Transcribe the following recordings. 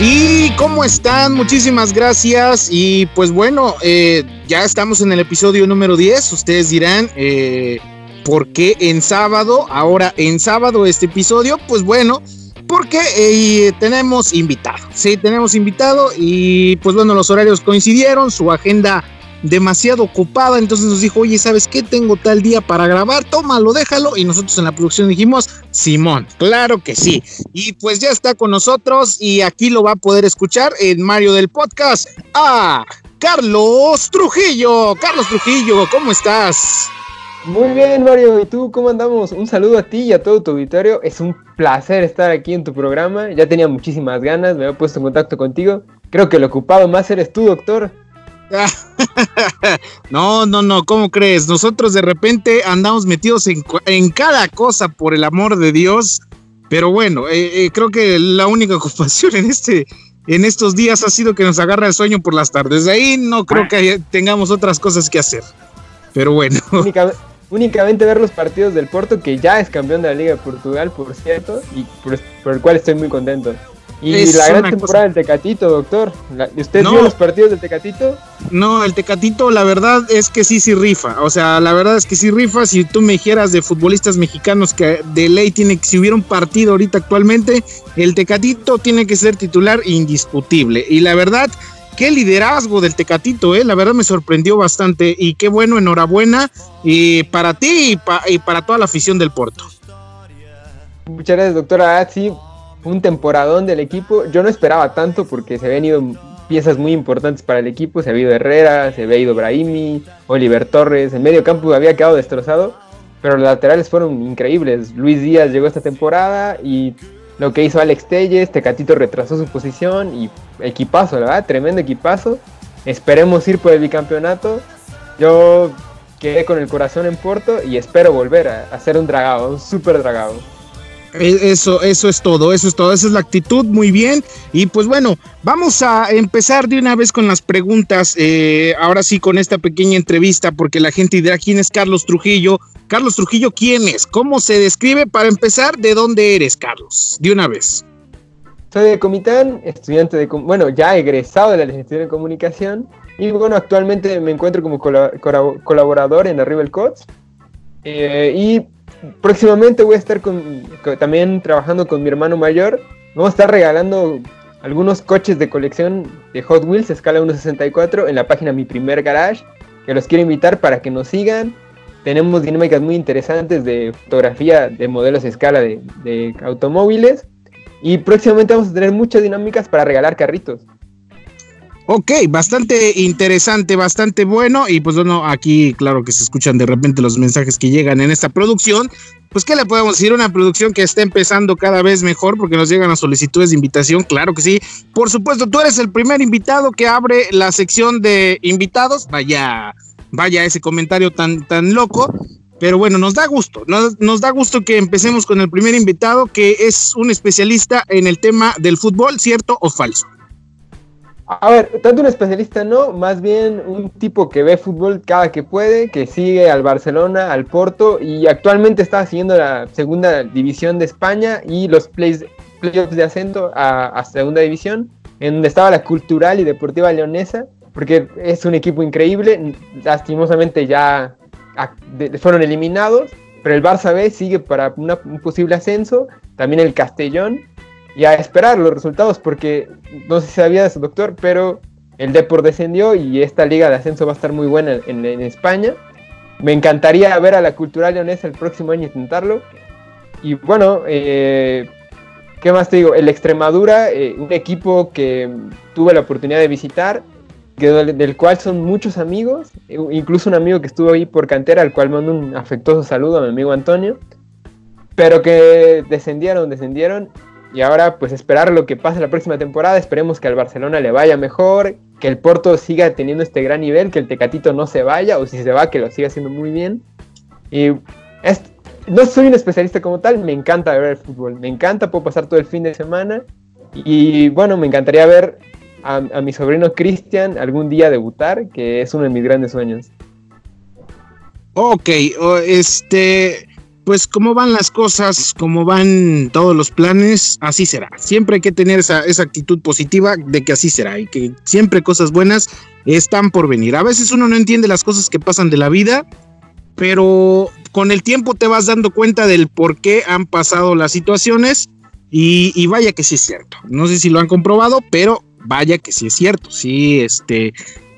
¿Y cómo están? Muchísimas gracias. Y pues bueno, eh, ya estamos en el episodio número 10. Ustedes dirán, eh, ¿por qué en sábado? Ahora en sábado este episodio, pues bueno, porque eh, tenemos invitado. Sí, tenemos invitado y pues bueno, los horarios coincidieron, su agenda demasiado ocupada, entonces nos dijo, oye, ¿sabes qué? Tengo tal día para grabar, tómalo, déjalo. Y nosotros en la producción dijimos, Simón, claro que sí. Y pues ya está con nosotros y aquí lo va a poder escuchar en Mario del Podcast. Ah, Carlos Trujillo. Carlos Trujillo, ¿cómo estás? Muy bien, Mario. ¿Y tú cómo andamos? Un saludo a ti y a todo tu auditorio. Es un placer estar aquí en tu programa. Ya tenía muchísimas ganas, me había puesto en contacto contigo. Creo que el ocupado más eres tú, doctor. no, no, no, ¿cómo crees? Nosotros de repente andamos metidos en, cada cosa, por el amor de Dios. Pero bueno, eh, eh, creo que la única ocupación en este en estos días ha sido que nos agarra el sueño por las tardes. De ahí no creo que tengamos otras cosas que hacer. Pero bueno. únicamente ver los partidos del Porto, que ya es campeón de la Liga de Portugal, por cierto, y por el cual estoy muy contento. Y la gran temporada del Tecatito, doctor. ¿Usted vio los partidos del Tecatito? No, el Tecatito, la verdad es que sí, sí rifa. O sea, la verdad es que sí rifa. Si tú me dijeras de futbolistas mexicanos que de ley tiene que, si hubiera un partido ahorita actualmente, el Tecatito tiene que ser titular indiscutible. Y la verdad, qué liderazgo del Tecatito, ¿eh? La verdad me sorprendió bastante. Y qué bueno, enhorabuena. Y para ti y, para toda la afición del Porto. Muchas gracias, doctora. Ah, sí, un temporadón del equipo. Yo no esperaba tanto porque se habían ido piezas muy importantes para el equipo. Se había ido Herrera, se había ido Brahimi, Oliver Torres. El medio campo había quedado destrozado, pero los laterales fueron increíbles. Luis Díaz llegó esta temporada y lo que hizo Alex Telles, Tecatito retrasó su posición y equipazo, la verdad, tremendo equipazo. Esperemos ir por el bicampeonato. Yo quedé con el corazón en Porto y espero volver a, ser un dragado, un super dragado. E, eso, eso es todo, eso es todo, esa es la actitud, muy bien. Y pues bueno, vamos a empezar de una vez con las preguntas, eh, ahora sí con esta pequeña entrevista, porque la gente dirá quién es Carlos Trujillo. Carlos Trujillo, ¿quién es? ¿Cómo se describe? Para empezar, ¿de dónde eres, Carlos? De una vez. Soy de Comitán, estudiante de, bueno, ya egresado de la licenciatura en comunicación. Y bueno, actualmente me encuentro como colaborador en Arriba el Cots. Eh, y próximamente voy a estar también trabajando con mi hermano mayor. Vamos a estar regalando algunos coches de colección de Hot Wheels escala 1.64 en la página Mi Primer Garage, que los quiero invitar para que nos sigan. Tenemos dinámicas muy interesantes de fotografía de modelos a escala de, de automóviles. Y próximamente vamos a tener muchas dinámicas para regalar carritos. Ok, bastante interesante, bastante bueno. Y pues bueno, aquí claro que se escuchan de repente los mensajes que llegan en esta producción. Pues, ¿qué le podemos decir? Una producción que está empezando cada vez mejor porque nos llegan las solicitudes de invitación, claro que sí. Por supuesto, tú eres el primer invitado que abre la sección de invitados. Vaya, vaya ese comentario tan, tan loco. Pero bueno, nos da gusto, nos, nos, da gusto que empecemos con el primer invitado, que es un especialista en el tema del fútbol, ¿cierto o falso? A ver, tanto un especialista no, más bien un tipo que ve fútbol cada que puede, que sigue al Barcelona, al Porto y actualmente está siguiendo la segunda división de España y los playoffs de ascenso a, segunda división, en donde estaba la cultural y deportiva leonesa, porque es un equipo increíble, lastimosamente ya fueron eliminados, pero el Barça B sigue para un posible ascenso, también el Castellón y a esperar los resultados porque no sé si sabías, doctor, pero el Depor descendió y esta liga de ascenso va a estar muy buena en, España. Me encantaría ver a la Cultural Leonesa el próximo año intentarlo. Y bueno, eh, ¿qué más te digo? El Extremadura, eh, un equipo que tuve la oportunidad de visitar, del, cual son muchos amigos, incluso un amigo que estuvo ahí por cantera, al cual mando un afectuoso saludo a mi amigo Antonio, pero que descendieron, descendieron y ahora pues esperar lo que pase la próxima temporada. Esperemos que al Barcelona le vaya mejor, que el Porto siga teniendo este gran nivel, que el Tecatito no se vaya o si se va que lo siga haciendo muy bien. Y no soy un especialista como tal, me encanta ver el fútbol, me encanta, puedo pasar todo el fin de semana. Y bueno, me encantaría ver a, a mi sobrino Cristian algún día debutar, que es uno de mis grandes sueños. Ok, este pues como van las cosas, como van todos los planes, así será. Siempre hay que tener esa, esa actitud positiva de que así será y que siempre cosas buenas están por venir. A veces uno no entiende las cosas que pasan de la vida, pero con el tiempo te vas dando cuenta del por qué han pasado las situaciones y, vaya que sí es cierto. No sé si lo han comprobado, pero vaya que sí es cierto. Sí, este,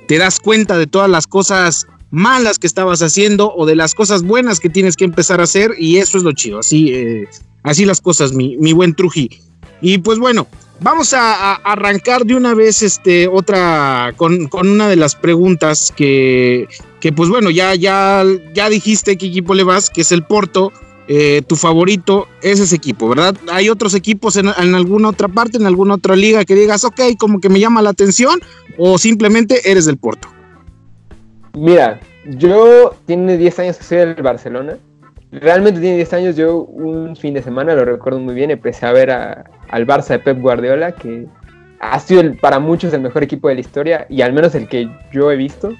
te das cuenta de todas las cosas malas que estabas haciendo o de las cosas buenas que tienes que empezar a hacer y eso es lo chido, así, eh, así las cosas, mi, mi, buen Truji. Y pues bueno, vamos a, arrancar de una vez este, otra, con, con, una de las preguntas que, que pues bueno, ya, ya, ya dijiste qué equipo le vas, que es el Porto. Eh, tu favorito es ese equipo, ¿verdad? ¿Hay otros equipos en, en, alguna otra parte, en alguna otra liga que digas, ok, como que me llama la atención o simplemente eres del Porto? Mira, yo tiene 10 años que soy del Barcelona. Realmente tiene 10 años. Yo un fin de semana, lo recuerdo muy bien, empecé a ver a, al Barça de Pep Guardiola, que ha sido el, para muchos el mejor equipo de la historia y al menos el que yo he visto.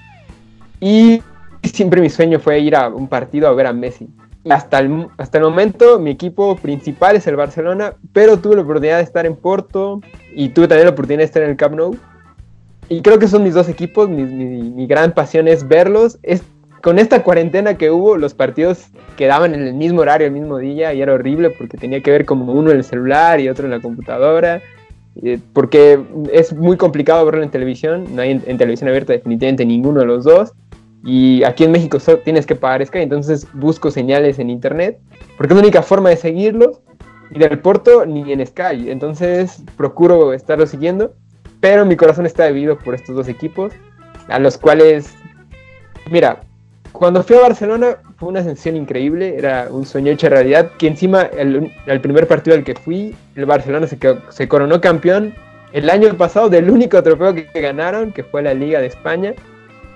Y siempre mi sueño fue ir a un partido a ver a Messi. Hasta el, hasta el momento mi equipo principal es el Barcelona, pero tuve la oportunidad de estar en Porto y tuve también la oportunidad de estar en el Camp Nou y creo que son mis dos equipos, mi, mi, mi, gran pasión es verlos. Es, con esta cuarentena que hubo, los partidos quedaban en el mismo horario, el mismo día, y era horrible porque tenía que ver como uno en el celular y otro en la computadora, eh, porque es muy complicado verlo en televisión, no hay en, en, televisión abierta definitivamente ninguno de los dos, y aquí en México tienes que pagar Sky, entonces busco señales en internet, porque es la única forma de seguirlos, y del Porto ni en Sky, entonces procuro estarlo siguiendo pero mi corazón está dividido por estos dos equipos, a los cuales, mira, cuando fui a Barcelona fue una sensación increíble, era un sueño hecho realidad, que encima el, primer partido al que fui, el Barcelona se, coronó campeón el año pasado del único trofeo que, que, ganaron, que fue la Liga de España,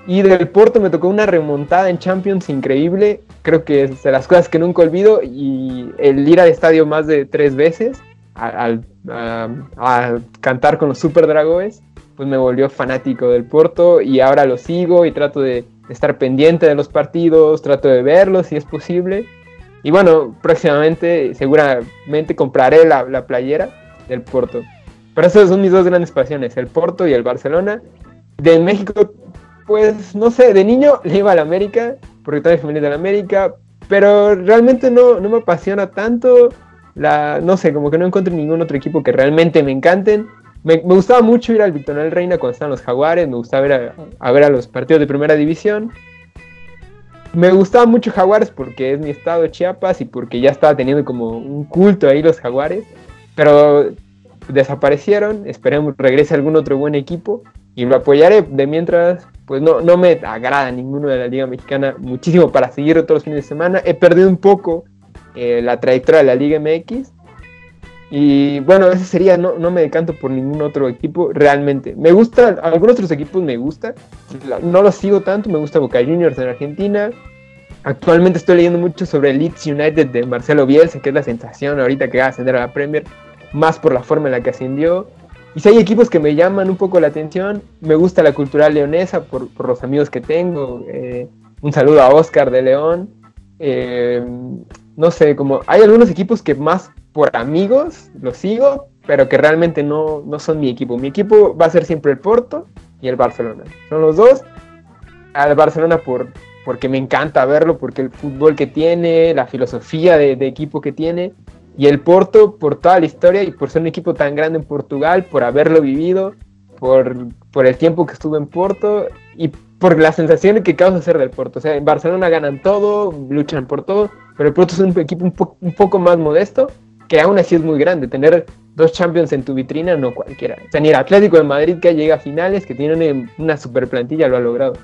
y del Porto me tocó una remontada en Champions increíble, creo que es de las cosas que nunca olvido, y el ir al estadio más de tres veces, al, a, a, cantar con los Super Dragones, pues me volvió fanático del Porto y ahora lo sigo y trato de estar pendiente de los partidos, trato de verlos si es posible. Y bueno, próximamente seguramente compraré la, la playera del Porto. Pero esas son mis dos grandes pasiones, el Porto y el Barcelona. De México, pues no sé, de niño le iba a la América, porque toda mi familia es de la América, pero realmente no, no me apasiona tanto la, no sé, como que no encuentro ningún otro equipo que realmente me encanten. Me, gustaba mucho ir al Victorial Reina cuando estaban los Jaguares, me gustaba a, ver a los partidos de primera división. Me gustaba mucho Jaguares porque es mi estado Chiapas y porque ya estaba teniendo como un culto ahí los Jaguares, pero desaparecieron, esperemos regrese algún otro buen equipo y lo apoyaré. De mientras, pues no, no me agrada ninguno de la Liga Mexicana muchísimo para seguir los fines de semana. He perdido un poco eh, la trayectoria de la Liga MX. Y bueno, ese sería, no, no me decanto por ningún otro equipo realmente. Me gusta, algunos otros equipos me gusta, no los sigo tanto, me gusta Boca Juniors en Argentina. Actualmente estoy leyendo mucho sobre el Leeds United de Marcelo Bielsa, que es la sensación ahorita que va a ascender a la Premier, más por la forma en la que ascendió. Y si hay equipos que me llaman un poco la atención, me gusta la cultural leonesa por, por los amigos que tengo. Eh, un saludo a Oscar de León. Eh, no sé, como hay algunos equipos que más por amigos los sigo, pero que realmente no, no son mi equipo. Mi equipo va a ser siempre el Porto y el Barcelona. Son los dos. Al Barcelona por, porque me encanta verlo, porque el fútbol que tiene, la filosofía de, equipo que tiene, y el Porto por toda la historia y por ser un equipo tan grande en Portugal, por haberlo vivido, por, por el tiempo que estuve en Porto y por la sensación que causa ser del Porto. O sea, en Barcelona ganan todo, luchan por todo, pero el Porto es un equipo un, po un, poco más modesto, que aún así es muy grande. Tener dos Champions en tu vitrina, no cualquiera. O sea, ni el Atlético de Madrid que llega a finales, que tiene una super plantilla, lo ha logrado.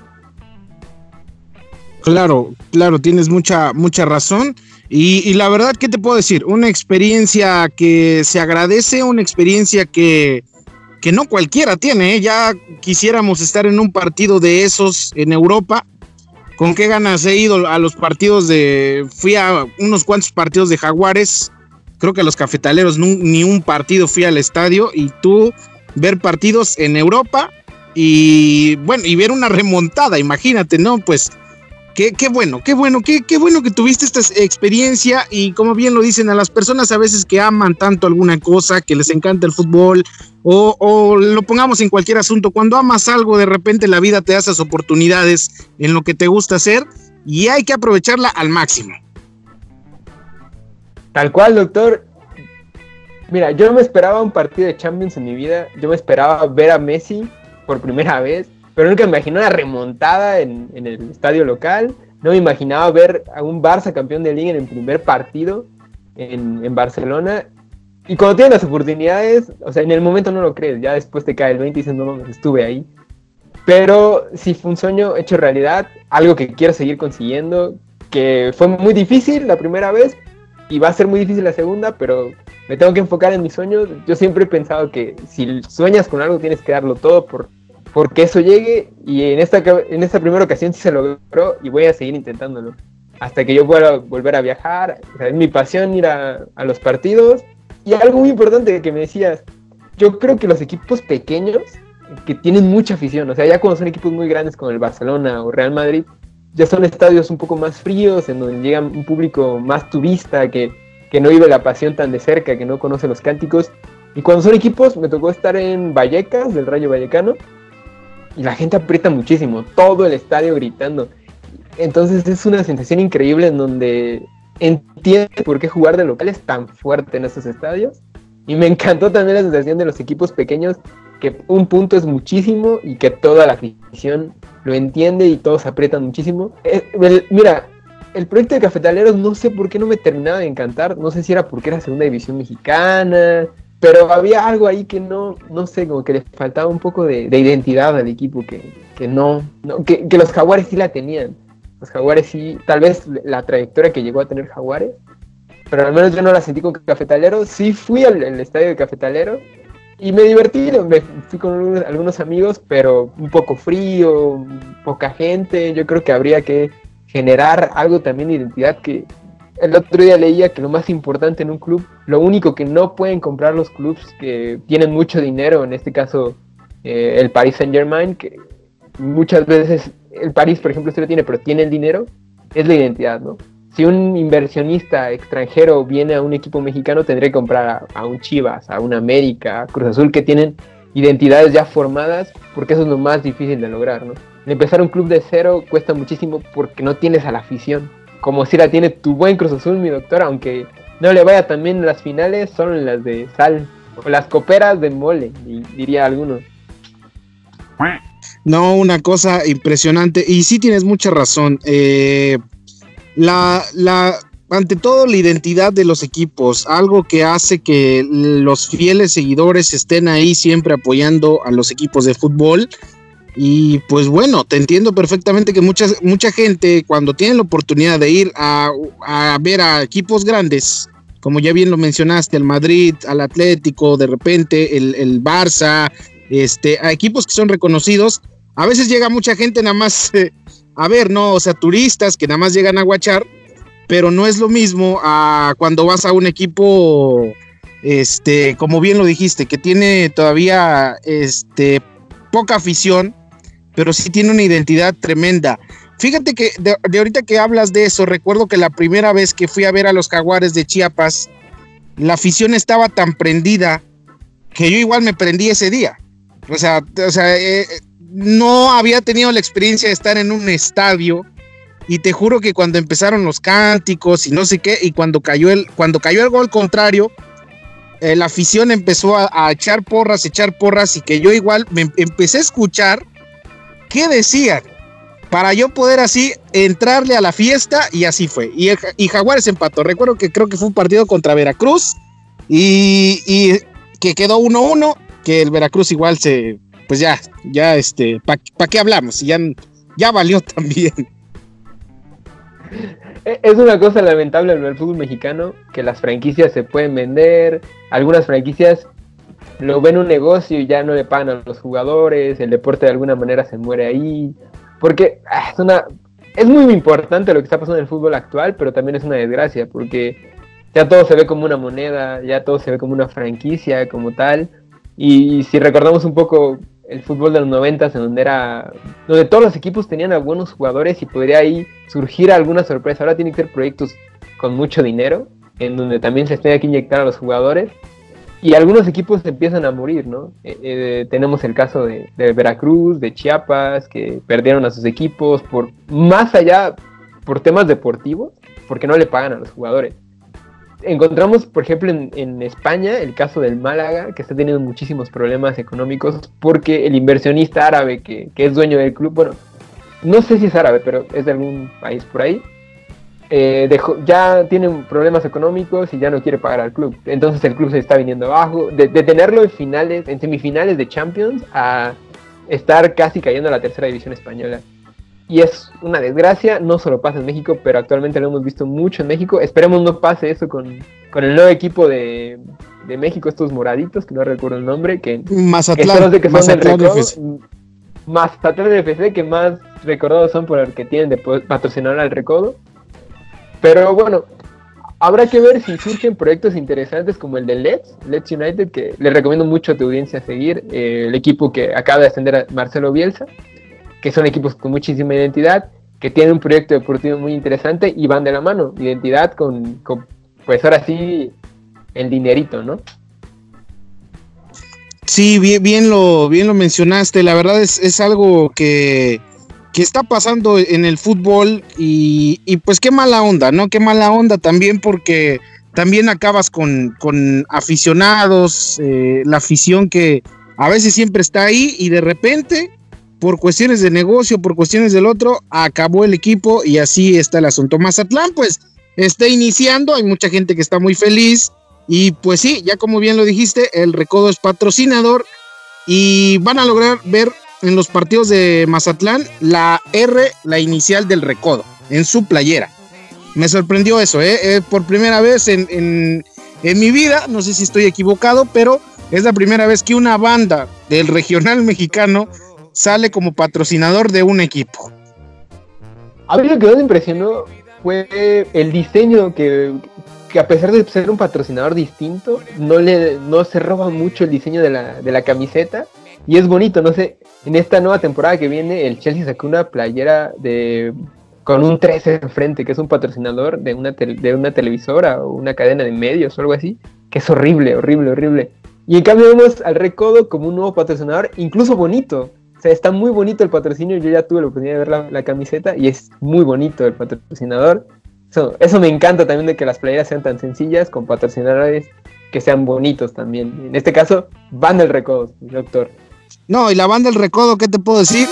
Claro, claro, tienes mucha, mucha razón. Y, y, la verdad, ¿qué te puedo decir? Una experiencia que se agradece, una experiencia que, que no cualquiera tiene. ¿eh? Ya quisiéramos estar en un partido de esos en Europa. ¿Con qué ganas he ido a los partidos de... Fui a unos cuantos partidos de Jaguares. Creo que a los cafetaleros ni un partido fui al estadio. Y tú ver partidos en Europa y bueno, y ver una remontada, imagínate, ¿no? Pues Qué, qué, bueno, qué bueno, qué, qué bueno que tuviste esta experiencia y como bien lo dicen a las personas a veces que aman tanto alguna cosa, que les encanta el fútbol o, o lo pongamos en cualquier asunto, cuando amas algo de repente la vida te da esas oportunidades en lo que te gusta hacer y hay que aprovecharla al máximo. Tal cual, doctor. Mira, yo no me esperaba un partido de Champions en mi vida. Yo me esperaba ver a Messi por primera vez, pero nunca me imaginé una remontada en, el estadio local. No me imaginaba ver a un Barça campeón de liga en el primer partido en, Barcelona. Y cuando tienes las oportunidades, o sea, en el momento no lo crees, ya después te cae el 20 y dices, no, estuve ahí. Pero sí fue un sueño hecho realidad, algo que quiero seguir consiguiendo, que fue muy difícil la primera vez, y va a ser muy difícil la segunda, pero me tengo que enfocar en mis sueños. Yo siempre he pensado que si sueñas con algo tienes que darlo todo por, porque eso llegue y en esta, en esta primera ocasión sí se logró y voy a seguir intentándolo hasta que yo pueda volver a viajar. es mi pasión ir a, a los partidos. Y algo muy importante que me decías, yo creo que los equipos pequeños que tienen mucha afición, o sea, ya cuando son equipos muy grandes como el Barcelona o Real Madrid, ya son estadios un poco más fríos, en donde llega un público más turista, que, no vive la pasión tan de cerca, que no conoce los cánticos. Y cuando son equipos, me tocó estar en Vallecas, del Rayo Vallecano, y la gente aprieta muchísimo, todo el estadio gritando. Entonces es una sensación increíble en donde entiende por qué jugar de local es tan fuerte en esos estadios. Y me encantó también la sensación de los equipos pequeños, que un punto es muchísimo y que toda la afición lo entiende y todos aprietan muchísimo. Eh, mira, el proyecto de Cafetaleros no sé por qué no me terminaba de encantar, no sé si era porque era segunda división mexicana, pero había algo ahí que no, no sé, como que le faltaba un poco de, identidad al equipo, que, que no, que, los jaguares sí la tenían. Los jaguares sí, tal vez la trayectoria que llegó a tener jaguares, pero al menos yo no la sentí con Cafetaleros. Sí fui al, estadio de Cafetaleros y me divertí, me fui con algunos amigos, pero un poco frío, poca gente. Yo creo que habría que generar algo también de identidad que el otro día leía que lo más importante en un club, lo único que no pueden comprar los clubes que tienen mucho dinero, en este caso eh, el Paris Saint Germain, que muchas veces el París, por ejemplo, sí lo tiene, pero tiene el dinero, es la identidad, ¿no? si un inversionista extranjero viene a un equipo mexicano, tendría que comprar a, un Chivas, a un América, a Cruz Azul, que tienen identidades ya formadas, porque eso es lo más difícil de lograr, ¿no? Empezar un club de cero cuesta muchísimo porque no tienes a la afición. Como si la tiene tu buen Cruz Azul, mi doctor, aunque no le vaya también las finales, solo en las de sal, o las coperas de mole, diría alguno. No, una cosa impresionante. Y sí tienes mucha razón. Eh, la, la, ante todo la identidad de los equipos, algo que hace que los fieles seguidores estén ahí siempre apoyando a los equipos de fútbol. Y pues bueno, te entiendo perfectamente que mucha, mucha gente cuando tiene la oportunidad de ir a, ver a equipos grandes, como ya bien lo mencionaste, al Madrid, al Atlético, de repente el, el Barça, este, a equipos que son reconocidos, a veces llega mucha gente nada más eh, a ver, no, o sea, turistas que nada más llegan a guachar, pero no es lo mismo a cuando vas a un equipo, este, como bien lo dijiste, que tiene todavía, este, poca afición, pero sí tiene una identidad tremenda. Fíjate que de, ahorita que hablas de eso, recuerdo que la primera vez que fui a ver a los jaguares de Chiapas, la afición estaba tan prendida que yo igual me prendí ese día. O sea, o sea eh, no había tenido la experiencia de estar en un estadio y te juro que cuando empezaron los cánticos y no sé qué y cuando cayó el cuando cayó el gol contrario eh, la afición empezó a, echar porras, echar porras y que yo igual me empecé a escuchar qué decían para yo poder así entrarle a la fiesta y así fue. Y, y Jaguares empató. Recuerdo que creo que fue un partido contra Veracruz y, y que quedó 1-1, que el Veracruz igual se, pues ya, ya, este, ¿para qué hablamos? Ya, ya valió también. E, es una cosa lamentable en el fútbol mexicano que las franquicias se pueden vender, algunas franquicias lo ven un negocio y ya no le pagan a los jugadores, el deporte de alguna manera se muere ahí, porque ah, es una es muy importante lo que está pasando en el fútbol actual, pero también es una desgracia porque ya todo se ve como una moneda, ya todo se ve como una franquicia como tal, y si recordamos un poco el fútbol de los noventas, en donde era, donde todos los equipos tenían a buenos jugadores y podría ahí surgir alguna sorpresa. Ahora tienen que ser proyectos con mucho dinero, en donde también se tenga que inyectar a los jugadores. Y algunos equipos empiezan a morir, ¿no? Eh, eh, tenemos el caso de, de, Veracruz, de Chiapas, que perdieron a sus equipos por más allá, por temas deportivos, porque no le pagan a los jugadores encontramos, por ejemplo, en, España el caso del Málaga, que está teniendo muchísimos problemas económicos porque el inversionista árabe que, es dueño del club, bueno, no sé si es árabe, pero es de algún país por ahí, eh, dejó, ya tiene problemas económicos y ya no quiere pagar al club. Entonces el club se está viniendo abajo. De, de tenerlo en finales, en semifinales de Champions, a estar casi cayendo a la tercera división española y es una desgracia, no solo pasa en México, pero actualmente lo hemos visto mucho en México. Esperemos no pase eso con, el nuevo equipo de, México, estos moraditos, que no recuerdo el nombre, que, Mazatlán, que Mazatlán FC. Mazatlán FC, que más recordados son por el que tienen de patrocinar al recodo. Pero bueno, habrá que ver si surgen proyectos interesantes como el de Let's, Let's United, que le recomiendo mucho a tu audiencia seguir, eh, el equipo que acaba de ascender a Marcelo Bielsa que son equipos con muchísima identidad, que tienen un proyecto deportivo muy interesante y van de la mano. Identidad con, pues ahora sí, el dinerito, ¿no? Sí, bien, lo, bien lo mencionaste. La verdad es, es algo que, que, está pasando en el fútbol y, y, pues qué mala onda, ¿no? Qué mala onda también porque también acabas con, con aficionados, eh, la afición que a veces siempre está ahí y de repente por cuestiones de negocio, por cuestiones del otro, acabó el equipo y así está el asunto. Mazatlán, pues, está iniciando, hay mucha gente que está muy feliz y pues sí, ya como bien lo dijiste, el Recodo es patrocinador y van a lograr ver en los partidos de Mazatlán la R, la inicial del Recodo, en su playera. Me sorprendió eso, ¿eh? eh por primera vez en, en, en mi vida, no sé si estoy equivocado, pero es la primera vez que una banda del regional mexicano sale como patrocinador de un equipo. A mí lo que me impresionó fue el diseño que, a pesar de ser un patrocinador distinto, no, le, no se roba mucho el diseño de la, de la camiseta. Y es bonito, no sé, en esta nueva temporada que viene, el Chelsea sacó una playera de con un 13 enfrente, que es un patrocinador de una, de una televisora o una cadena de medios o algo así, que es horrible, horrible, horrible. Y en cambio vemos al Recodo como un nuevo patrocinador, incluso bonito. O sea, está muy bonito el patrocinio. Yo ya tuve la oportunidad de ver la, camiseta y es muy bonito el patrocinador. Eso, me encanta también de que las playeras sean tan sencillas con patrocinadores que sean bonitos también. En este caso, Banda del Recodo, doctor. No, y la banda del recodo, ¿qué te puedo decir?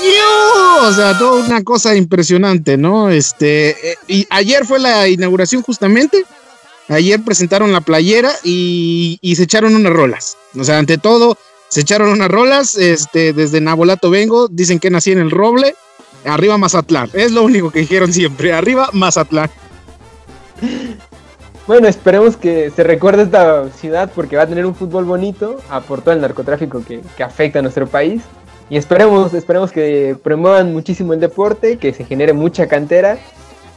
O sea, toda una cosa impresionante, ¿no? Este, eh, y ayer fue la inauguración justamente. Ayer presentaron la playera y se echaron unas rolas. O sea, ante todo, se echaron unas rolas, este, desde Nabolato vengo, dicen que nací en el Roble, arriba Mazatlán, es lo único que dijeron siempre, arriba Mazatlán. Bueno, esperemos que se recuerde esta ciudad porque va a tener un fútbol bonito por todo el narcotráfico que, afecta a nuestro país. Y esperemos, esperemos que promuevan muchísimo el deporte, que se genere mucha cantera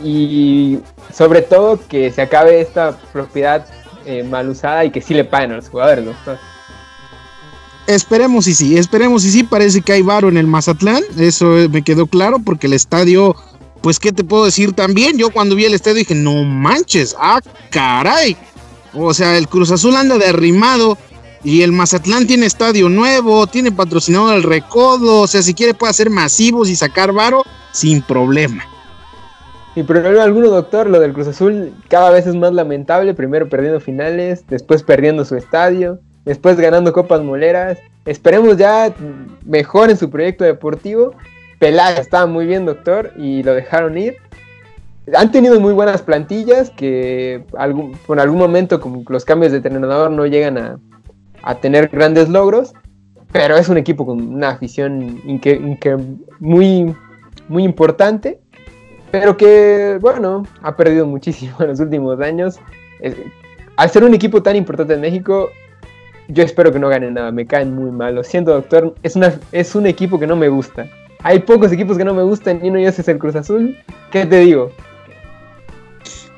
y sobre todo que se acabe esta propiedad eh, mal usada y que sí le paguen a los jugadores, ¿no? Esperemos y sí, esperemos y sí, parece que hay varo en el Mazatlán, eso me quedó claro porque el estadio, pues qué te puedo decir también, yo cuando vi el estadio dije, no manches, ah, caray, o sea, el Cruz Azul anda derrimado y el Mazatlán tiene estadio nuevo, tiene patrocinador al recodo, o sea, si quiere puede hacer masivos y sacar varo sin problema. Sin problema alguno, doctor, lo del Cruz Azul cada vez es más lamentable, primero perdiendo finales, después perdiendo su estadio después ganando copas moleras. Esperemos ya mejor en su proyecto deportivo. Peláez estaba muy bien, doctor, y lo dejaron ir. Han tenido muy buenas plantillas que algún, por algún momento con los cambios de entrenador no llegan a, tener grandes logros, pero es un equipo con una afición muy, muy importante, pero que, bueno, ha perdido muchísimo en los últimos años. al ser un equipo tan importante en México, yo espero que no gane nada, me caen muy mal. Lo siento, doctor, es, una, es un equipo que no me gusta. Hay pocos equipos que no me gustan y uno de ellos es el Cruz Azul. ¿Qué te digo?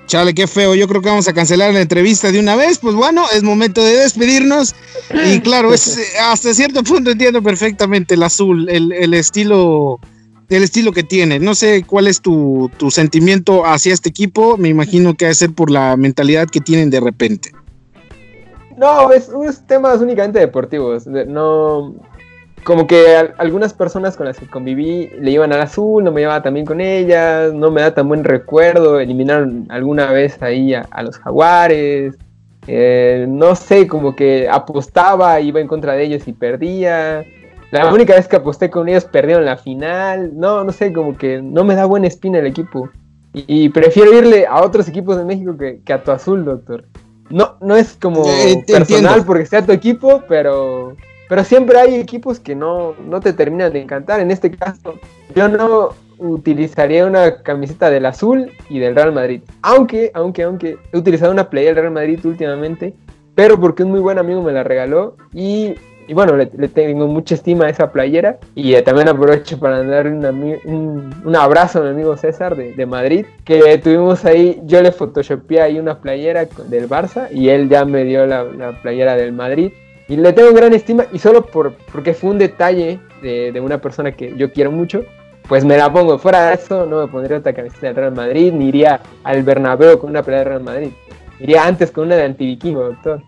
Chale, qué feo. Yo creo que vamos a cancelar la entrevista de una vez. Pues bueno, es momento de despedirnos. Y claro, es, hasta cierto punto entiendo perfectamente el azul, el, estilo, el estilo que tiene. No sé cuál es tu, sentimiento hacia este equipo. Me imagino que ha de ser por la mentalidad que tienen de repente. No, es, es temas únicamente deportivos. No, como que algunas personas con las que conviví le iban al azul, no me llevaba tan bien con ellas, no me da tan buen recuerdo, eliminaron alguna vez ahí a, los jaguares, eh, no sé, como que apostaba, iba en contra de ellos y perdía. La única vez que aposté con ellos perdieron la final, no, no sé, como que no me da buena espina el equipo. Y, prefiero irle a otros equipos de México que, a tu azul, doctor. No, no es como eh, personal porque sea tu equipo, pero pero siempre hay equipos que no, no te terminan de encantar. En este caso, yo no utilizaría una camiseta del azul y del Real Madrid. Aunque, aunque, aunque he utilizado una playa del Real Madrid últimamente, pero porque un muy buen amigo me la regaló y, bueno, le, tengo mucha estima a esa playera y eh, también aprovecho para darle un, un, abrazo a mi amigo César de, de, Madrid, que tuvimos ahí, yo le photoshopeé ahí una playera del Barça y él ya me dio la, la playera del Madrid y le tengo gran estima y solo por, porque fue un detalle de, una persona que yo quiero mucho, pues me la pongo. Fuera de eso, no me pondría otra camiseta del Real Madrid, ni iría al Bernabéu con una pelea del Real Madrid. Iría antes con una de antivikingo, doctor.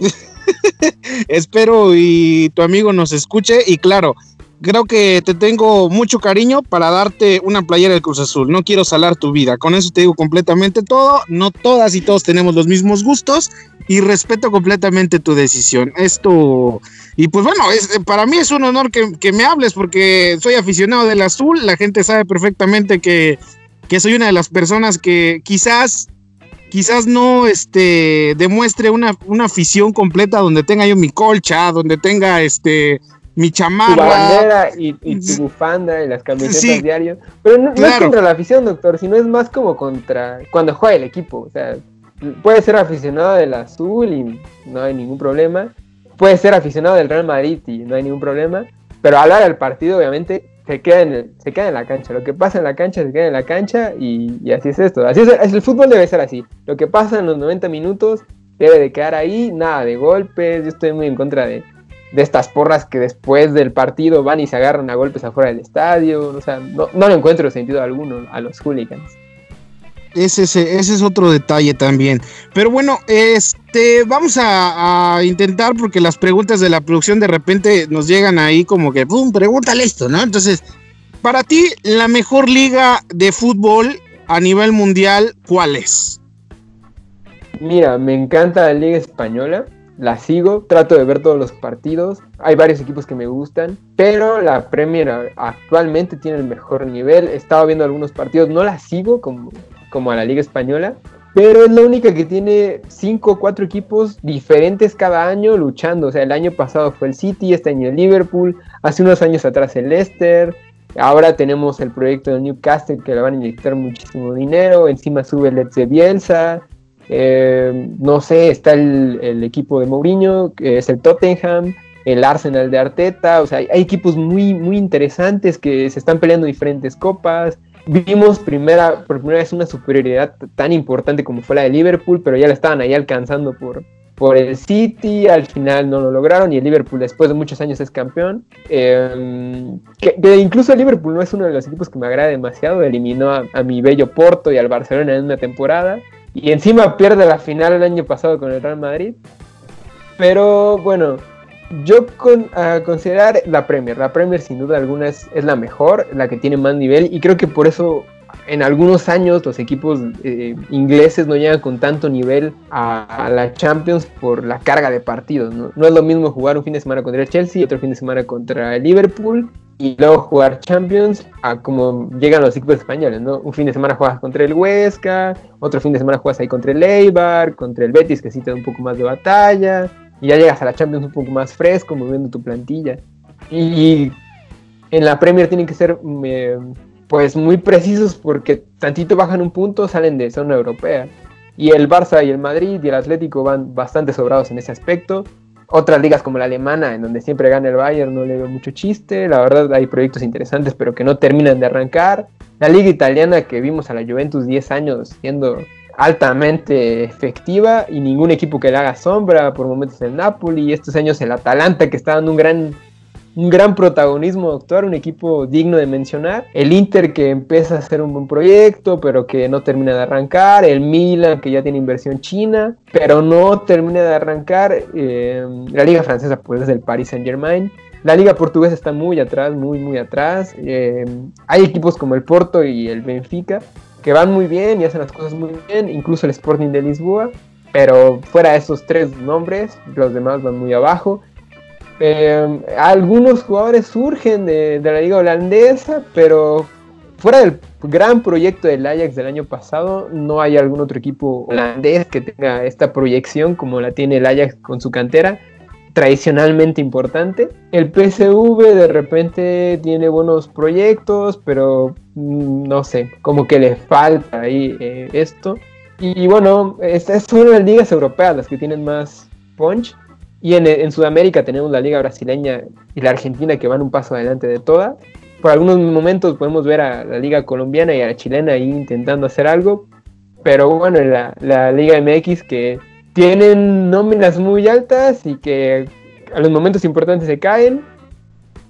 Espero y tu amigo nos escuche y claro, creo que te tengo mucho cariño para darte una playera del Cruz Azul. No quiero salar tu vida. Con eso te digo completamente todo. No todas y todos tenemos los mismos gustos y respeto completamente tu decisión. Esto, y pues bueno, es, para mí es un honor que, me hables porque soy aficionado del azul. La gente sabe perfectamente que, que soy una de las personas que quizás quizás no este, demuestre una, una afición completa donde tenga yo mi colcha, donde tenga este mi chamarra. Tu bandera y, tu bufanda y las camisetas diarias. Pero no, es contra la afición, doctor, sino es más como contra cuando juega el equipo. O sea, puede ser aficionado del azul y no hay ningún problema. Puede ser aficionado del Real Madrid y no hay ningún problema. Pero hablar del partido, obviamente, se queda, en se queda en la cancha. Lo que pasa en la cancha se queda en la cancha y, así es esto. Así es, el fútbol debe ser así. Lo que pasa en los 90 minutos debe de quedar ahí, nada de golpes. Yo estoy muy en contra de, de estas porras que después del partido van y se agarran a golpes afuera del estadio. O sea, no, no le encuentro sentido alguno a los hooligans. Ese, ese, es otro detalle también. Pero bueno, este, vamos a, intentar porque las preguntas de la producción de repente nos llegan ahí como que, ¡pum! Pregúntale esto, ¿no? Entonces, para ti, la mejor liga de fútbol a nivel mundial, ¿cuál es? Mira, me encanta la liga española la sigo, trato de ver todos los partidos, hay varios equipos que me gustan, pero la Premier actualmente tiene el mejor nivel, he estado viendo algunos partidos, no la sigo como, como a la Liga Española, pero es la única que tiene 5 o 4 equipos diferentes cada año luchando, o sea, el año pasado fue el City, este año el Liverpool, hace unos años atrás el Leicester, Ahora tenemos el proyecto de Newcastle que le van a inyectar muchísimo dinero. Encima sube el Bielsa. Eh, no sé, está el, equipo de Mourinho, que es el Tottenham, el Arsenal de Arteta, o sea, hay, equipos muy, muy interesantes que se están peleando diferentes copas. Vimos primera, por primera vez una superioridad tan importante como fue la de Liverpool, pero ya la estaban ahí alcanzando por, por el City, al final no lo lograron y el Liverpool después de muchos años es campeón. Em, que, incluso el Liverpool no es uno de los equipos que me agrada demasiado, eliminó a, a mi bello Porto y al Barcelona en una temporada. Y encima pierde la final el año pasado con el Real Madrid. Pero bueno, yo con, a considerar la Premier. La Premier sin duda alguna es, la mejor, la que tiene más nivel. Y creo que por eso en algunos años los equipos eh, ingleses no llegan con tanto nivel a, la Champions por la carga de partidos. ¿no? ¿no? es lo mismo jugar un fin de semana contra el Chelsea, otro fin de semana contra el Liverpool y luego jugar Champions a como llegan los equipos españoles, ¿no? Un fin de semana juegas contra el Huesca, otro fin de semana juegas ahí contra el Eibar, contra el Betis que sí te da un poco más de batalla, y ya llegas a la Champions un poco más fresco, moviendo tu plantilla. Y en la Premier tienen que ser eh, pues muy precisos porque tantito bajan un punto, salen de zona europea. Y el Barça y el Madrid y el Atlético van bastante sobrados en ese aspecto otras ligas como la alemana, en donde siempre gana el Bayern, no le veo mucho chiste. La verdad hay proyectos interesantes, pero que no terminan de arrancar. La liga italiana que vimos a la Juventus 10 años siendo altamente efectiva y ningún equipo que le haga sombra, por momentos el Napoli y estos años el Atalanta que está dando un gran un gran protagonismo doctor, un equipo digno de mencionar. El Inter que empieza a hacer un buen proyecto, pero que no termina de arrancar. El Milan que ya tiene inversión china, pero no termina de arrancar. Eh, la liga francesa pues es el Paris Saint Germain. La liga portuguesa está muy atrás, muy, muy atrás. Eh, hay equipos como el Porto y el Benfica que van muy bien y hacen las cosas muy bien, incluso el Sporting de Lisboa. Pero fuera de esos tres nombres, los demás van muy abajo. Eh, algunos jugadores surgen de, la liga holandesa, pero fuera del gran proyecto del Ajax del año pasado, no hay algún otro equipo holandés que tenga esta proyección como la tiene el Ajax con su cantera, tradicionalmente importante. El PSV de repente tiene buenos proyectos, pero mm, no sé, como que le falta ahí eh, esto. Y, bueno, estas son las ligas europeas las que tienen más punch. Y en, Sudamérica tenemos la liga brasileña y la argentina que van un paso adelante de todas. Por algunos momentos podemos ver a la liga colombiana y a la chilena ahí intentando hacer algo. Pero bueno, la, la liga MX que tienen nóminas muy altas y que a los momentos importantes se caen.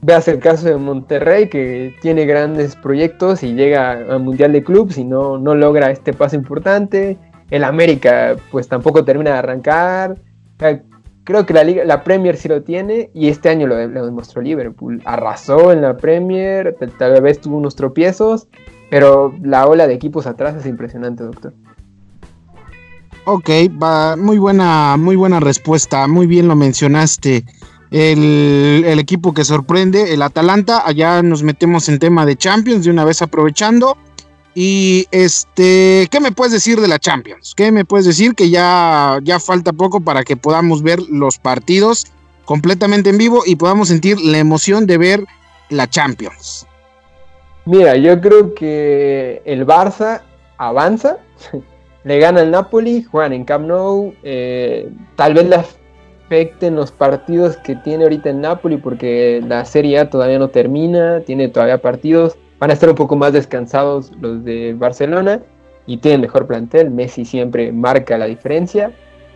Veas el caso de Monterrey que tiene grandes proyectos y llega al Mundial de Clubs y no, no logra este paso importante. El América pues tampoco termina de arrancar creo que la liga, la Premier sí lo tiene y este año lo, demostró Liverpool. Arrasó en la Premier, tal vez tuvo unos tropiezos, pero la ola de equipos atrás es impresionante, doctor. Ok, va, muy buena, muy buena respuesta, muy bien lo mencionaste. El, el, equipo que sorprende, el Atalanta, allá nos metemos en tema de Champions de una vez aprovechando. Y este, ¿qué me puedes decir de la Champions? ¿Qué me puedes decir que ya, ya falta poco para que podamos ver los partidos completamente en vivo y podamos sentir la emoción de ver la Champions? Mira, yo creo que el Barça avanza, le gana al Napoli, juegan en Camp Nou, eh, tal vez le afecten los partidos que tiene ahorita el Napoli porque la Serie A todavía no termina, tiene todavía partidos van a estar un poco más descansados los de Barcelona y tienen mejor plantel. Messi siempre marca la diferencia.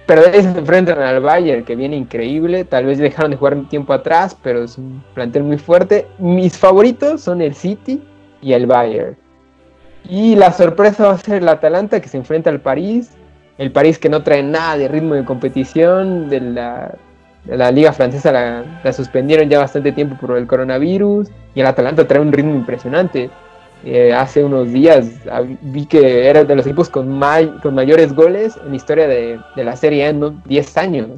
Pero de ahí se enfrentan al Bayern, que viene increíble. Tal vez dejaron de jugar un tiempo atrás, pero es un plantel muy fuerte. Mis favoritos son el City y el Bayern. Y la sorpresa va a ser el Atalanta, que se enfrenta al París. El París que no trae nada de ritmo de competición. De la, liga francesa la, suspendieron ya bastante tiempo por el coronavirus y el Atalanta trae un ritmo impresionante. Eh, hace unos días ah, vi que era de los equipos con, mayores goles en la historia de, la Serie A en 10 años.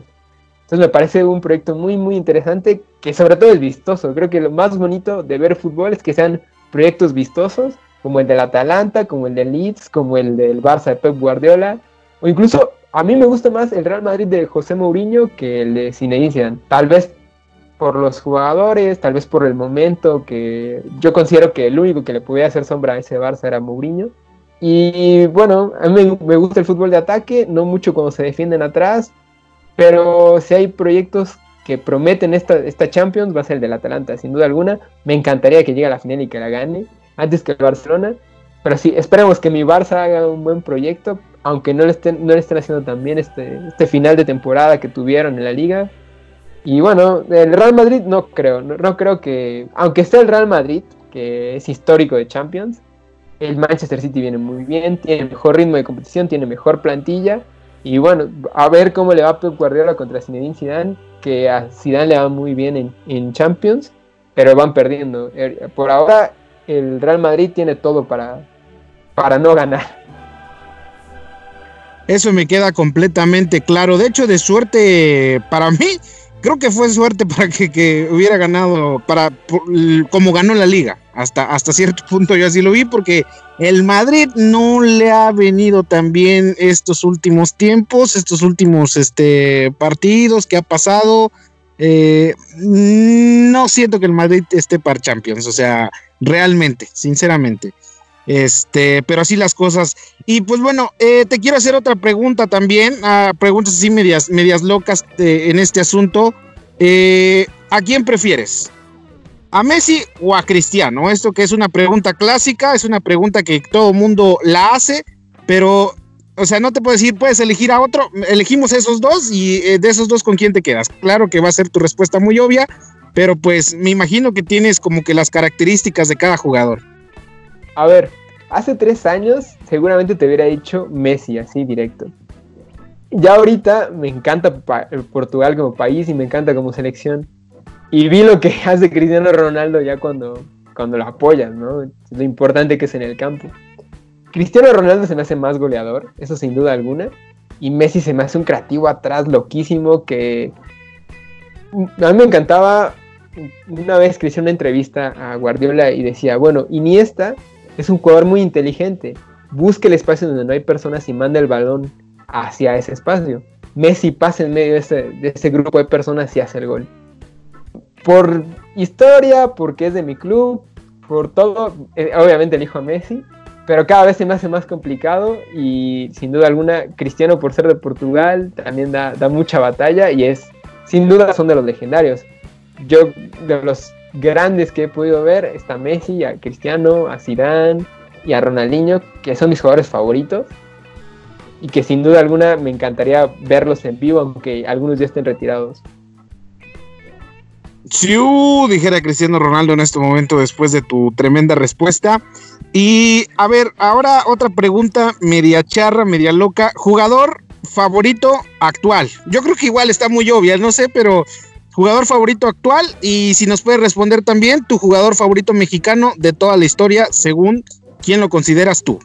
Entonces me parece un proyecto muy muy interesante que sobre todo es vistoso. Creo que lo más bonito de ver fútbol es que sean proyectos vistosos como el del Atalanta, como el del Leeds, como el del Barça de Pep Guardiola o incluso a mí me gusta más el Real Madrid de José Mourinho que el de Zinedine Zidane. Tal vez por los jugadores, tal vez por el momento que yo considero que el único que le podía hacer sombra a ese Barça era Mourinho. Y bueno, a mí me gusta el fútbol de ataque, no mucho cuando se defienden atrás, pero si hay proyectos que prometen esta, esta Champions, va a ser el del Atalanta, sin duda alguna. Me encantaría que llegue a la final y que la gane, antes que el Barcelona. Pero sí, esperemos que mi Barça haga un buen proyecto, aunque no le estén, no le estén haciendo tan bien este, este final de temporada que tuvieron en la liga. Y bueno, el Real Madrid no creo, no, creo que, aunque esté el Real Madrid, que es histórico de Champions, el Manchester City viene muy bien, tiene mejor ritmo de competición, tiene mejor plantilla. Y bueno, a ver cómo le va Pep Guardiola contra Zinedine Zidane, que a Zidane le va muy bien en, en Champions, pero van perdiendo. Er, por ahora el Real Madrid tiene todo para, para no ganar. Eso me queda completamente claro. De hecho, de suerte para mí, creo que fue suerte para que, hubiera ganado, para como ganó la liga. Hasta, hasta cierto punto yo así lo vi, porque el Madrid no le ha venido tan bien estos últimos tiempos, estos últimos este, partidos que ha pasado. Eh, no siento que el Madrid esté para Champions, o sea, realmente, sinceramente. Este, pero así las cosas. Y pues bueno, eh, te quiero hacer otra pregunta también, ah, preguntas así medias, medias locas en este asunto. Eh, ¿A quién prefieres? ¿A Messi o a Cristiano? Esto que es una pregunta clásica, es una pregunta que todo mundo la hace, pero, o sea, no te puedo decir, puedes elegir a otro, elegimos esos dos y eh, de esos dos, ¿con quién te quedas? Claro que va a ser tu respuesta muy obvia, pero pues me imagino que tienes como que las características de cada jugador. A ver, hace tres años seguramente te hubiera dicho Messi, así directo. Ya ahorita me encanta Portugal como país y me encanta como selección y vi lo que hace Cristiano Ronaldo ya cuando, cuando lo apoyan, ¿no? Lo importante que es en el campo. Cristiano Ronaldo se me hace más goleador, eso sin duda alguna. Y Messi se me hace un creativo atrás loquísimo que... A mí me encantaba, una vez que hice una entrevista a Guardiola y decía, bueno, Iniesta es un jugador muy inteligente, busca el espacio donde no hay personas y manda el balón hacia ese espacio. Messi pasa en medio de ese, grupo de personas y hace el gol por historia, porque es de mi club, por todo, eh, obviamente elijo a Messi, pero cada vez se me hace más complicado y sin duda alguna Cristiano por ser de Portugal también da, mucha batalla y es, sin duda son de los legendarios. Yo de los grandes que he podido ver está Messi, a Cristiano, a Zidane y a Ronaldinho, que son mis jugadores favoritos y que sin duda alguna me encantaría verlos en vivo, aunque algunos ya estén retirados. Si dijera Cristiano Ronaldo en este momento después de tu tremenda respuesta. Y a ver, ahora otra pregunta media charra, media loca. Jugador favorito actual. Yo creo que igual está muy obvia, no sé, pero jugador favorito actual y si nos puedes responder también tu jugador favorito mexicano de toda la historia, según quién lo consideras tú.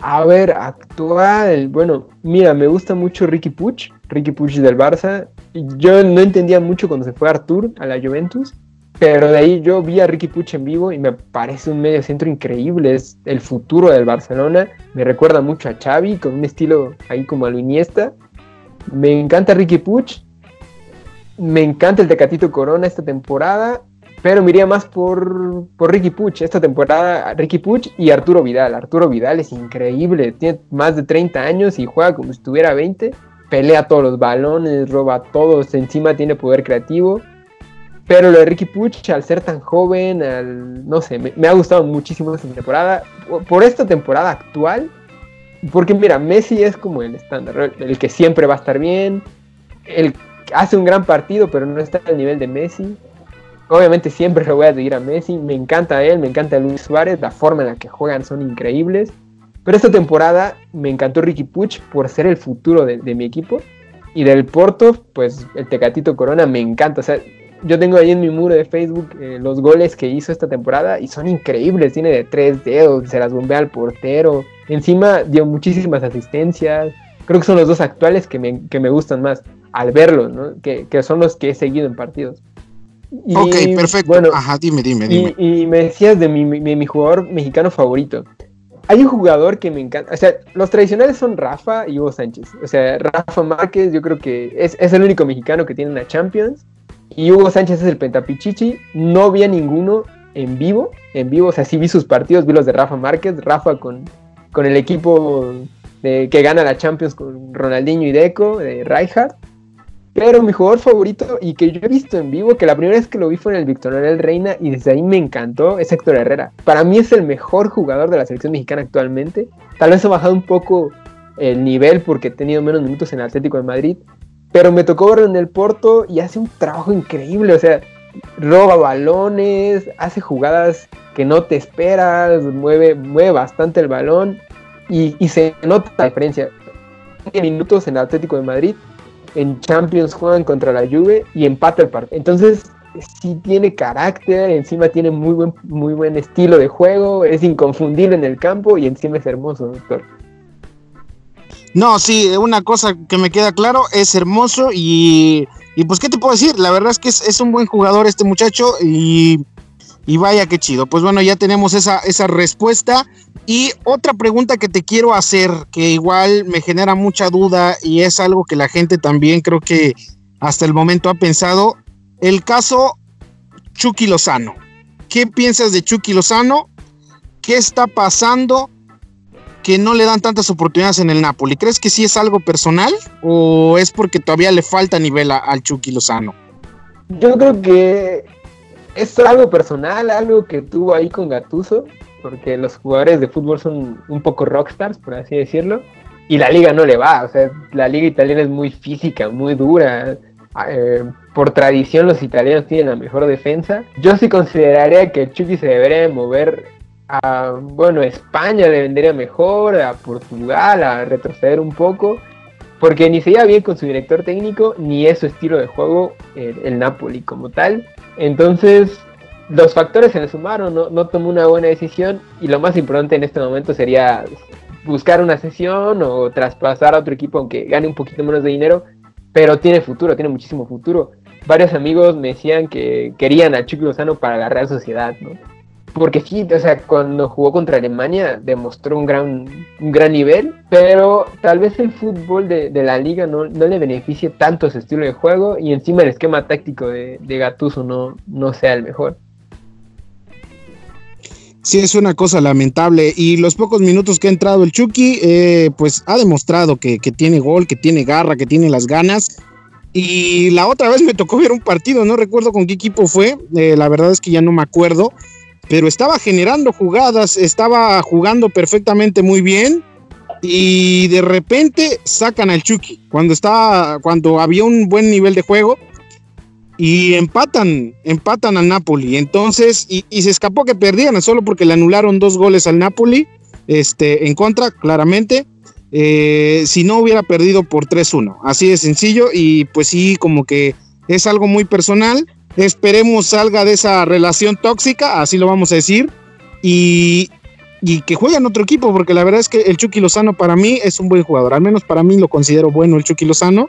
A ver, actual. Bueno, mira, me gusta mucho Ricky Puch, Ricky Puch del Barça. Yo no entendía mucho cuando se fue Artur a la Juventus, pero de ahí yo vi a Ricky Puch en vivo y me parece un medio centro increíble. Es el futuro del Barcelona. Me recuerda mucho a Xavi con un estilo ahí como a lo Iniesta. Me encanta Ricky Puch. Me encanta el Tecatito Corona esta temporada pero me iría más por, por Ricky Puch. Esta temporada, Ricky Puch y Arturo Vidal. Arturo Vidal es increíble. Tiene más de 30 años y juega como si tuviera 20. Pelea todos los balones, roba todos. Encima tiene poder creativo. Pero lo de Ricky Puch, al ser tan joven, al, no sé, me, ha gustado muchísimo esta temporada. Por, esta temporada actual, porque mira, Messi es como el estándar, el que siempre va a estar bien, el hace un gran partido, pero no está al nivel de Messi. Obviamente siempre lo voy a seguir a Messi, me encanta él, me encanta Luis Suárez, la forma en la que juegan son increíbles. Pero esta temporada me encantó Ricky Puch por ser el futuro de, mi equipo. Y del Porto, pues el Tecatito Corona me encanta. O sea, yo tengo ahí en mi muro de Facebook eh, los goles que hizo esta temporada y son increíbles. Tiene de tres dedos, se las bombea al portero. Encima dio muchísimas asistencias. Creo que son los dos actuales que me, que me gustan más al verlos, ¿no? que, que son los que he seguido en partidos ok, perfecto. Ajá, dime, dime, dime. Y, me decías de mi, mi, jugador mexicano favorito. Hay un jugador que me encanta. O sea, los tradicionales son Rafa y Hugo Sánchez. O sea, Rafa Márquez, yo creo que es, es el único mexicano que tiene una Champions. Y Hugo Sánchez es el pentapichichi. No vi a ninguno en vivo. En vivo, o sea, sí vi sus partidos, vi los de Rafa Márquez. Rafa con, con el equipo que gana la Champions con Ronaldinho y Deco, de Rijkaard. Pero mi jugador favorito y que yo he visto en vivo, que la primera vez que lo vi fue en el Victoria del Reina y desde ahí me encantó, es Héctor Herrera. Para mí es el mejor jugador de la selección mexicana actualmente. Tal vez ha bajado un poco el nivel porque he tenido menos minutos en el Atlético de Madrid, pero me tocó verlo en el Porto y hace un trabajo increíble, o sea, roba balones, hace jugadas que no te esperas, mueve, mueve bastante el balón y, se nota la diferencia. minutos en el Atlético de Madrid en Champions juegan contra la Juve y empata el partido. Entonces, sí tiene carácter, encima tiene muy buen, muy buen estilo de juego, es inconfundible en el campo y encima es hermoso, doctor. No, sí, una cosa que me queda claro, es hermoso y, y pues, ¿qué te puedo decir? La verdad es que es, un buen jugador este muchacho y, y, vaya que chido. Pues bueno, ya tenemos esa, esa respuesta. Y otra pregunta que te quiero hacer, que igual me genera mucha duda y es algo que la gente también creo que hasta el momento ha pensado, el caso Chucky Lozano. ¿Qué piensas de Chucky Lozano? ¿Qué está pasando que no le dan tantas oportunidades en el Napoli? ¿Crees que sí es algo personal o es porque todavía le falta nivel al Chucky Lozano? Yo creo que es algo personal, algo que tuvo ahí con Gatuso, porque los jugadores de fútbol son un poco rockstars, por así decirlo, y la liga no le va, o sea, la liga italiana es muy física, muy dura. Eh, por tradición los italianos tienen la mejor defensa. Yo sí consideraría que Chucky se debería mover a, bueno, España le vendría mejor, a Portugal, a retroceder un poco, porque ni se lleva bien con su director técnico, ni es su estilo de juego el, Napoli como tal. Entonces, los factores se le sumaron, no, tomó una buena decisión y lo más importante en este momento sería buscar una sesión o traspasar a otro equipo aunque gane un poquito menos de dinero, pero tiene futuro, tiene muchísimo futuro. Varios amigos me decían que querían a Chucky Lozano para Real Sociedad, ¿no? Porque sí, o sea, cuando jugó contra Alemania demostró un gran, un gran nivel, pero tal vez el fútbol de, la liga no, le beneficie tanto ese estilo de juego y encima el esquema táctico de, de Gattuso no, no sea el mejor. Sí, es una cosa lamentable. Y los pocos minutos que ha entrado el Chucky, eh, pues ha demostrado que, tiene gol, que tiene garra, que tiene las ganas. Y la otra vez me tocó ver un partido, no recuerdo con qué equipo fue, eh, la verdad es que ya no me acuerdo, pero estaba generando jugadas, estaba jugando perfectamente muy bien y de repente sacan al Chucky cuando estaba, cuando había un buen nivel de juego y empatan, empatan al Napoli. Entonces, y, se escapó que perdían, solo porque le anularon dos goles al Napoli, este, en contra, claramente. Eh, si no hubiera perdido por 3-1, así de sencillo, y pues sí, como que es algo muy personal. Esperemos salga de esa relación tóxica, así lo vamos a decir, y, y que juegue en otro equipo, porque la verdad es que el Chucky Lozano para mí es un buen jugador, al menos para mí lo considero bueno el Chucky Lozano,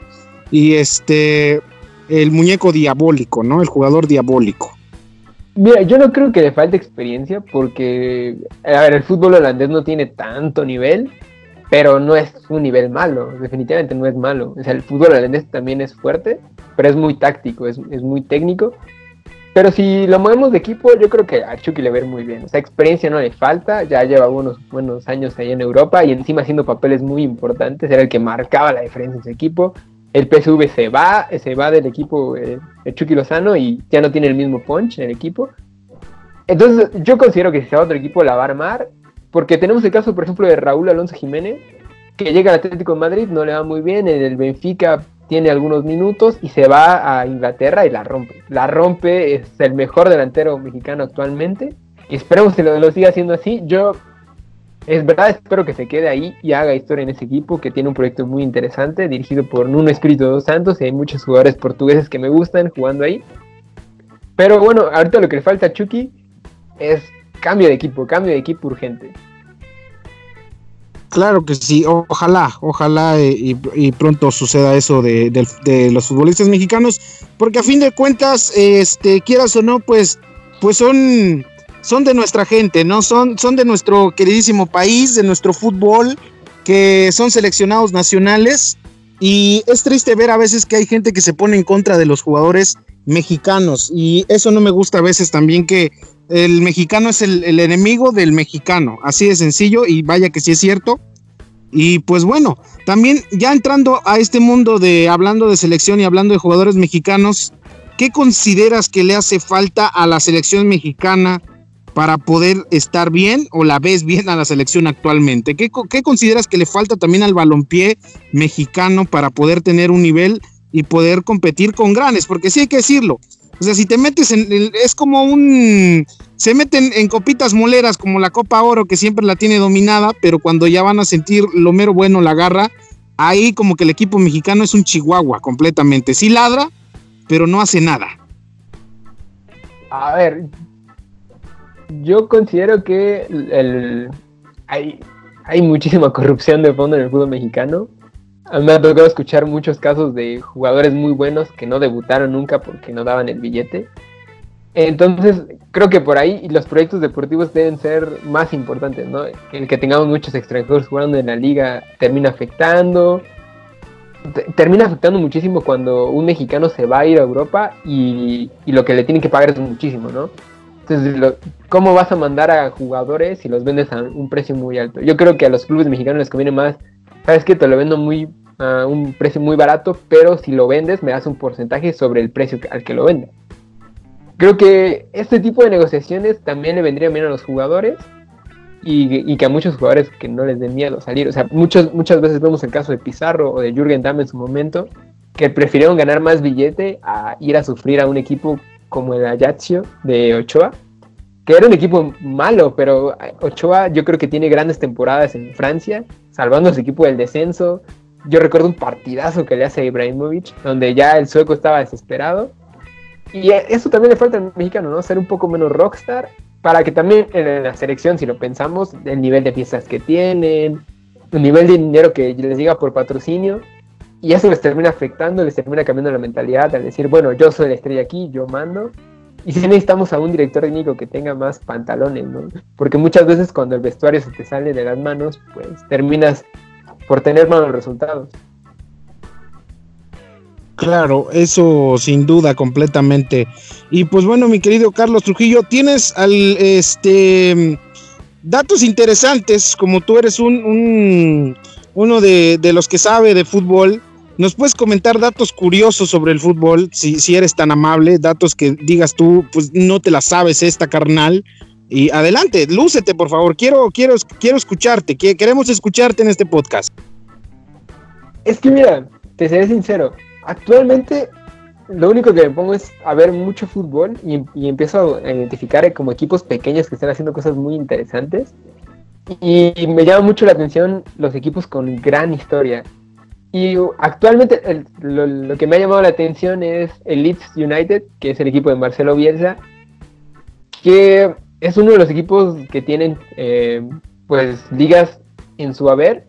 y este, el muñeco diabólico, ¿no? El jugador diabólico. Mira, yo no creo que le falte experiencia porque, a ver, el fútbol holandés no tiene tanto nivel, pero no es un nivel malo, definitivamente no es malo. O sea, el fútbol holandés también es fuerte, pero es muy táctico, es, muy técnico. Pero si lo movemos de equipo, yo creo que a Chucky le va a ver muy bien. O sea, experiencia no le falta, ya lleva unos buenos años ahí en Europa y encima haciendo papeles muy importantes, era el que marcaba la diferencia en su equipo el PSV se va, se va del equipo eh, el Chucky Lozano y ya no tiene el mismo punch en el equipo. Entonces yo considero que si se va a otro equipo la va a armar, porque tenemos el caso, por ejemplo, de Raúl Alonso Jiménez, que llega al Atlético de Madrid, no le va muy bien, en el Benfica tiene algunos minutos y se va a Inglaterra y la rompe. La rompe, es el mejor delantero mexicano actualmente. Y esperemos que lo, siga haciendo así. Yo es verdad, espero que se quede ahí y haga historia en ese equipo que tiene un proyecto muy interesante, dirigido por Nuno Espíritu dos Santos y hay muchos jugadores portugueses que me gustan jugando ahí. Pero bueno, ahorita lo que le falta a Chucky es cambio de equipo, cambio de equipo urgente. Claro que sí, ojalá, ojalá eh, y, pronto suceda eso de, los futbolistas mexicanos, porque a fin de cuentas, este, quieras o no, pues, pues son son de nuestra gente, ¿no? Son, son de nuestro queridísimo país, de nuestro fútbol, que son seleccionados nacionales. Y es triste ver a veces que hay gente que se pone en contra de los jugadores mexicanos. Y eso no me gusta a veces también que el mexicano es el, enemigo del mexicano. Así de sencillo y vaya que sí es cierto. Y pues bueno, también ya entrando a este mundo de hablando de selección y hablando de jugadores mexicanos, ¿qué consideras que le hace falta a la selección mexicana para poder estar bien o la ves bien a la selección actualmente? ¿Qué, consideras que le falta también al balompié mexicano para poder tener un nivel y poder competir con grandes? Porque sí hay que decirlo. O sea, si te metes en. Es como un. Se meten en copitas moleras como la Copa Oro, que siempre la tiene dominada, pero cuando ya van a sentir lo mero bueno la garra, ahí como que el equipo mexicano es un chihuahua completamente. Sí ladra, pero no hace nada. A ver, yo considero que hay, hay muchísima corrupción de fondo en el fútbol mexicano. Me ha tocado escuchar muchos casos de jugadores muy buenos que no debutaron nunca porque no daban el billete. Entonces, creo que por ahí los proyectos deportivos deben ser más importantes, ¿no? El que tengamos muchos extranjeros jugando en la liga termina afectando. Termina afectando muchísimo cuando un mexicano se va a ir a Europa y, y lo que le tienen que pagar es muchísimo, ¿no? Entonces, ¿cómo vas a mandar a jugadores si los vendes a un precio muy alto? Yo creo que a los clubes mexicanos les conviene más, sabes que te lo vendo muy a un precio muy barato, pero si lo vendes me das un porcentaje sobre el precio al que lo vendes. creo que este tipo de negociaciones también le vendrían bien a los jugadores y, que a muchos jugadores que no les den miedo salir. O sea, muchos, muchas veces vemos el caso de Pizarro o de Jürgen Damm en su momento, que prefirieron ganar más billete a ir a sufrir a un equipo como el Ajaccio de Ochoa, que era un equipo malo, pero Ochoa yo creo que tiene grandes temporadas en Francia, salvando a su equipo del descenso. Yo recuerdo un partidazo que le hace a Ibrahimovic, donde ya el sueco estaba desesperado. Y eso también le falta al mexicano, ¿no? Ser un poco menos rockstar para que también en la selección, si lo pensamos, el nivel de piezas que tienen, el nivel de dinero que les llega por patrocinio, y eso les termina afectando, les termina cambiando la mentalidad al decir, bueno, yo soy la estrella aquí, yo mando. Y si necesitamos a un director técnico que tenga más pantalones, ¿no? Porque muchas veces cuando el vestuario se te sale de las manos, pues terminas por tener malos resultados. Claro, eso sin duda completamente. Y pues bueno, mi querido Carlos Trujillo, tienes al este datos interesantes, como tú eres un, uno de, los que sabe de fútbol. ¿Nos puedes comentar datos curiosos sobre el fútbol, si, si eres tan amable? Datos que digas tú, pues no te la sabes esta carnal. Y adelante, lúcete, por favor. Quiero, quiero, quiero escucharte. Queremos escucharte en este podcast. Es que mira, te seré sincero actualmente lo único que me pongo es a ver mucho fútbol y, empiezo a identificar como equipos pequeños que están haciendo cosas muy interesantes. Y, me llama mucho la atención los equipos con gran historia. Y actualmente lo, que me ha llamado la atención es el Leeds United, que es el equipo de Marcelo Bielsa, que es uno de los equipos que tienen eh, pues ligas en su haber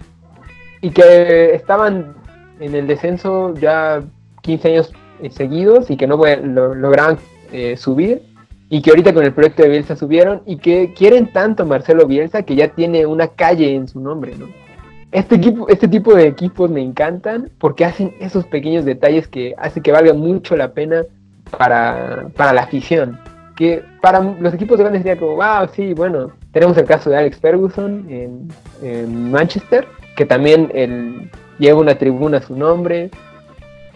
y que estaban en el descenso ya 15 años eh, seguidos y que no lo, lograban eh, subir y que ahorita con el proyecto de Bielsa subieron y que quieren tanto a Marcelo Bielsa que ya tiene una calle en su nombre, ¿no? Este, equipo, este tipo de equipos me encantan porque hacen esos pequeños detalles que hace que valga mucho la pena para, la afición. Que para los equipos grandes sería como, wow, sí, bueno, tenemos el caso de Alex Ferguson en, Manchester, que también el, lleva una tribuna a su nombre.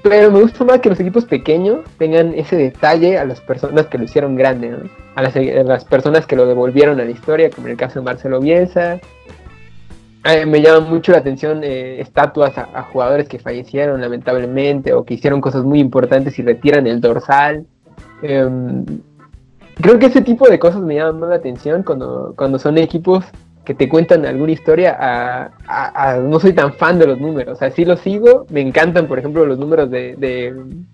Pero me gusta más que los equipos pequeños tengan ese detalle a las personas que lo hicieron grande, a, las, personas que lo devolvieron a la historia, como en el caso de Marcelo Bielsa. Me llama mucho la atención eh, estatuas a, jugadores que fallecieron lamentablemente o que hicieron cosas muy importantes y retiran el dorsal. Em, creo que ese tipo de cosas me llaman más la atención cuando, cuando son equipos que te cuentan alguna historia a, no soy tan fan de los números. O sea, sí los sigo, me encantan, por ejemplo, los números de,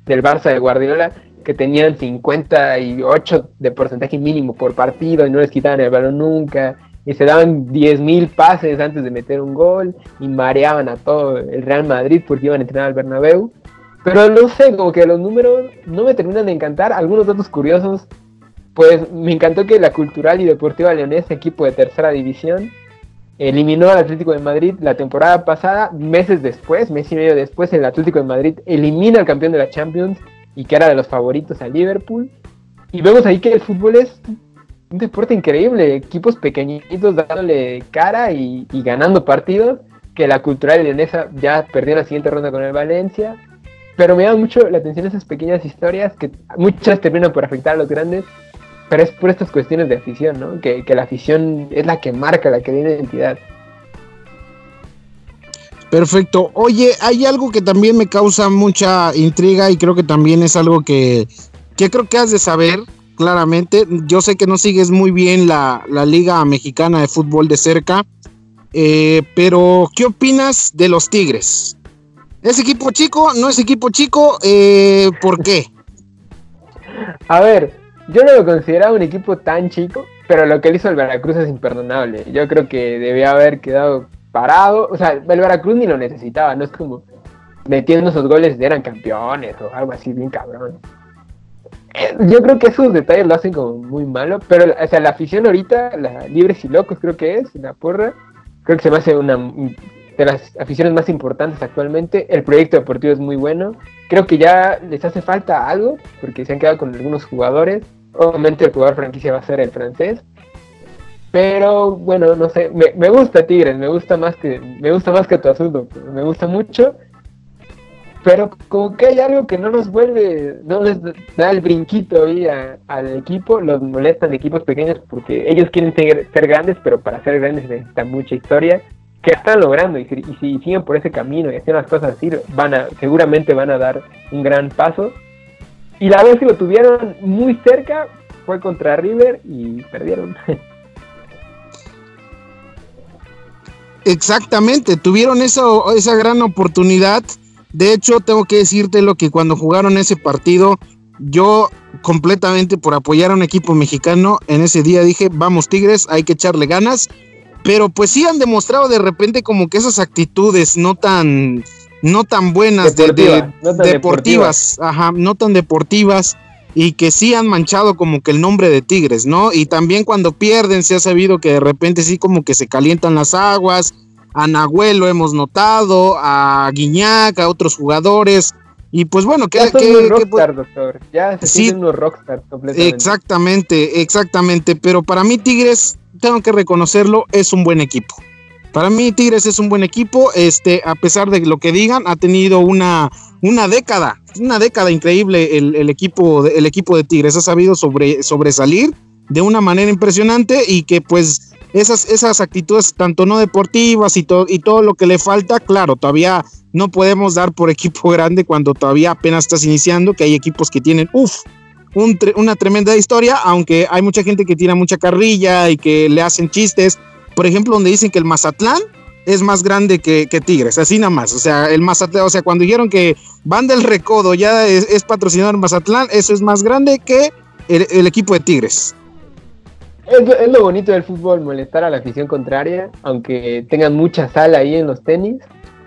del Barça de Guardiola, que tenían 58 de porcentaje mínimo por partido y no les quitaban el balón nunca. Y se daban 10.000 pases antes de meter un gol y mareaban a todo el Real Madrid porque iban a entrenar al Bernabéu. Pero no sé, como que los números no me terminan de encantar. Algunos datos curiosos pues me encantó que la Cultural y Deportiva Leonesa, equipo de tercera división, eliminó al Atlético de Madrid la temporada pasada, meses después, mes y medio después, el Atlético de Madrid elimina al campeón de la Champions y que era de los favoritos a Liverpool. Y vemos ahí que el fútbol es un deporte increíble, equipos pequeñitos dándole cara y, ganando partidos, que la Cultural Leonesa ya perdió la siguiente ronda con el Valencia. Pero me llama mucho la atención esas pequeñas historias que muchas terminan por afectar a los grandes pero es por estas cuestiones de afición, ¿no? Que, la afición es la que marca, la que da identidad. Perfecto. Oye, hay algo que también me causa mucha intriga y creo que también es algo que, creo que has de saber claramente. Yo sé que no sigues muy bien la, Liga Mexicana de Fútbol de cerca, eh, pero ¿qué opinas de los Tigres? ¿Es equipo chico? ¿No es equipo chico? Eh, ¿Por qué? A ver, yo no lo consideraba un equipo tan chico, pero lo que él hizo el Veracruz es imperdonable. Yo creo que debía haber quedado parado. O sea, el Veracruz ni lo necesitaba, no es como metiendo esos goles eran campeones o algo así, bien cabrón. Eh, yo creo que esos detalles lo hacen como muy malo, pero o sea, la afición ahorita, la Libres y Locos creo que es, la porra, creo que se me hace una de las aficiones más importantes actualmente. El proyecto deportivo es muy bueno. Creo que ya les hace falta algo, porque se han quedado con algunos jugadores. Obviamente el jugador franquicia va a ser el francés. Pero bueno, no sé, me, gusta Tigres, me gusta más que me gusta más que tu asunto, me gusta mucho. pero como que hay algo que no nos vuelve, no les da el brinquito ahí al equipo, los molestan equipos pequeños porque ellos quieren ser, grandes, pero para ser grandes necesitan mucha historia, que están logrando y si, siguen por ese camino y hacen las cosas así, van a, seguramente van a dar un gran paso. Y la vez que lo tuvieron muy cerca fue contra River y perdieron. Exactamente, tuvieron esa gran oportunidad de hecho, tengo que decirte lo que cuando jugaron ese partido, yo completamente por apoyar a un equipo mexicano, en ese día dije, vamos Tigres, hay que echarle ganas. Pero pues sí han demostrado de repente como que esas actitudes no tan, no tan buenas, de, deportivas, ajá, no tan deportivas y que sí han manchado como que el nombre de Tigres, ¿no? Y también cuando pierden se ha sabido que de repente sí como que se calientan las aguas, a Nahuel lo hemos notado, a Guiñac, a otros jugadores. Y pues bueno, que, ya que, rockstar, doctor. Ya se sí, unos rockstar completamente. Exactamente, exactamente. Pero para mí Tigres, tengo que reconocerlo, es un buen equipo. Para mí Tigres es un buen equipo, este, a pesar de lo que digan, ha tenido una, una década, una década increíble el, equipo, el equipo de Tigres, ha sabido sobre, sobresalir de una manera impresionante y que pues esas, esas actitudes tanto no deportivas y, todo y todo lo que le falta, claro, todavía no podemos dar por equipo grande cuando todavía apenas estás iniciando, que hay equipos que tienen, uff, una tremenda historia, aunque hay mucha gente que tira mucha carrilla y que le hacen chistes, por ejemplo, donde dicen que el Mazatlán es más grande que, Tigres, así nada más, o sea, el Mazatlán, o sea, cuando dijeron que Van del Recodo ya es, patrocinador Mazatlán, eso es más grande que el equipo de Tigres es, lo bonito del fútbol, molestar a la afición contraria, aunque tengan mucha sal ahí en los tenis,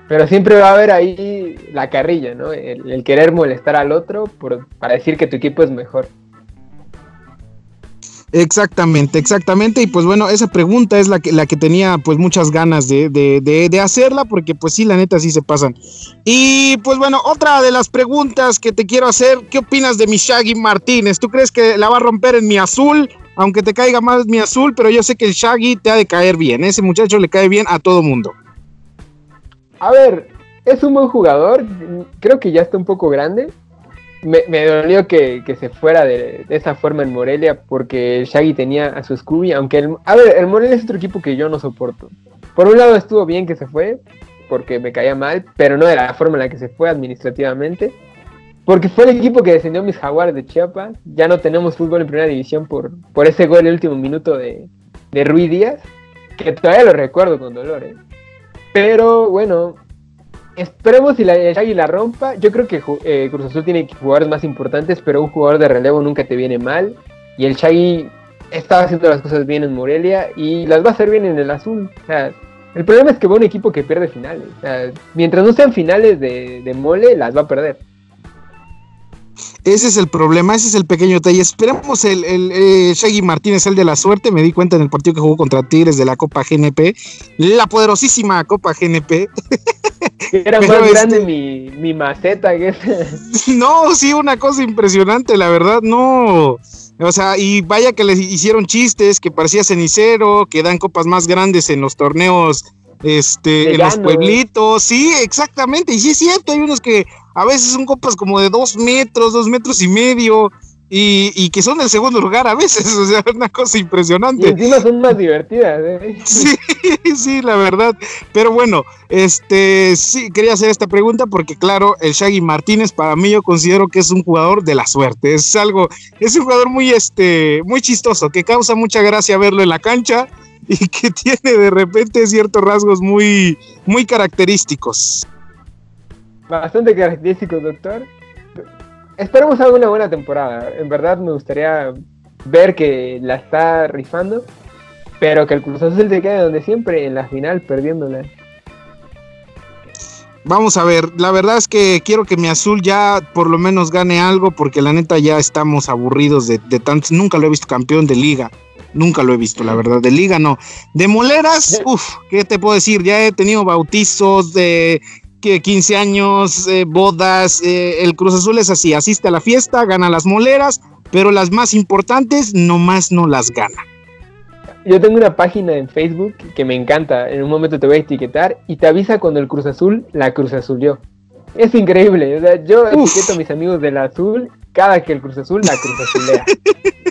pero siempre va a haber ahí la carrilla, ¿no? El, querer molestar al otro para decir que tu equipo es mejor. Exactamente, exactamente. Y pues bueno, esa pregunta es la que, la que tenía pues muchas ganas de, de, de, hacerla, porque pues sí, la neta sí se pasan. Y pues bueno, otra de las preguntas que te quiero hacer, ¿qué opinas de mi Shaggy Martínez? ¿Tú crees que la va a romper en mi azul aunque te caiga más mi azul, pero yo sé que el Shaggy te ha de caer bien. Ese muchacho le cae bien a todo mundo. A ver, es un buen jugador. Creo que ya está un poco grande. Me, dolió que, se fuera de, esa forma en Morelia porque Shaggy tenía a su Scooby. Aunque, el, a ver, el Morelia es otro equipo que yo no soporto. Por un lado estuvo bien que se fue porque me caía mal, pero no de la forma en la que se fue administrativamente. Porque fue el equipo que descendió mis jaguares de Chiapas. Ya no tenemos fútbol en primera división por, por ese gol en el último minuto de, de Rui Díaz. Que todavía lo recuerdo con dolor. ¿eh? Pero bueno, esperemos si la Shaggy la rompa. Yo creo que eh, Cruz Azul tiene jugadores más importantes, pero un jugador de relevo nunca te viene mal. Y el Shaggy estaba haciendo las cosas bien en Morelia y las va a hacer bien en el azul. O sea, el problema es que va un equipo que pierde finales. O sea, mientras no sean finales de, mole, las va a perder. Ese es el problema, ese es el pequeño detalle. Esperemos el, el, eh, Shaggy Martínez, el de la suerte. Me di cuenta en el partido que jugó contra Tigres de la Copa GNP, la poderosísima Copa GNP. Era más grande este mi, mi maceta que No, sí, una cosa impresionante, la verdad, no. O sea, y vaya que le hicieron chistes, que parecía cenicero, que dan copas más grandes en los torneos este, en los pueblitos, sí, exactamente, y sí es cierto, hay unos que a veces son copas como de dos metros, dos metros y medio, y, que son del segundo lugar a veces, o sea, una cosa impresionante. Y encima son más divertidas, ¿eh? Sí, sí, la verdad. Pero bueno, este, sí, quería hacer esta pregunta porque, claro, el Shaggy Martínez, para mí, yo considero que es un jugador de la suerte. Es algo, es un jugador muy, este, muy chistoso, que causa mucha gracia verlo en la cancha y que tiene de repente ciertos rasgos muy, muy característicos. Bastante característicos, doctor. Esperemos alguna buena temporada. En verdad me gustaría ver que la está rifando, pero que el Cruz Azul te quede donde siempre, en la final, perdiéndola. Vamos a ver, la verdad es que quiero que mi azul ya por lo menos gane algo, porque la neta ya estamos aburridos de, de tantos. Nunca lo he visto campeón de liga. Nunca lo he visto, la verdad. De liga no. De moleras, uff, ¿qué te puedo decir? Ya he tenido bautizos de 15 años, eh, bodas. Eh, el Cruz Azul es así: asiste a la fiesta, gana las moleras, pero las más importantes nomás no las gana. Yo tengo una página en Facebook que me encanta. En un momento te voy a etiquetar y te avisa cuando el Cruz Azul la Cruz Azulió. es increíble. O sea, yo etiqueto a mis amigos del azul cada que el Cruz Azul la Cruz Azulea.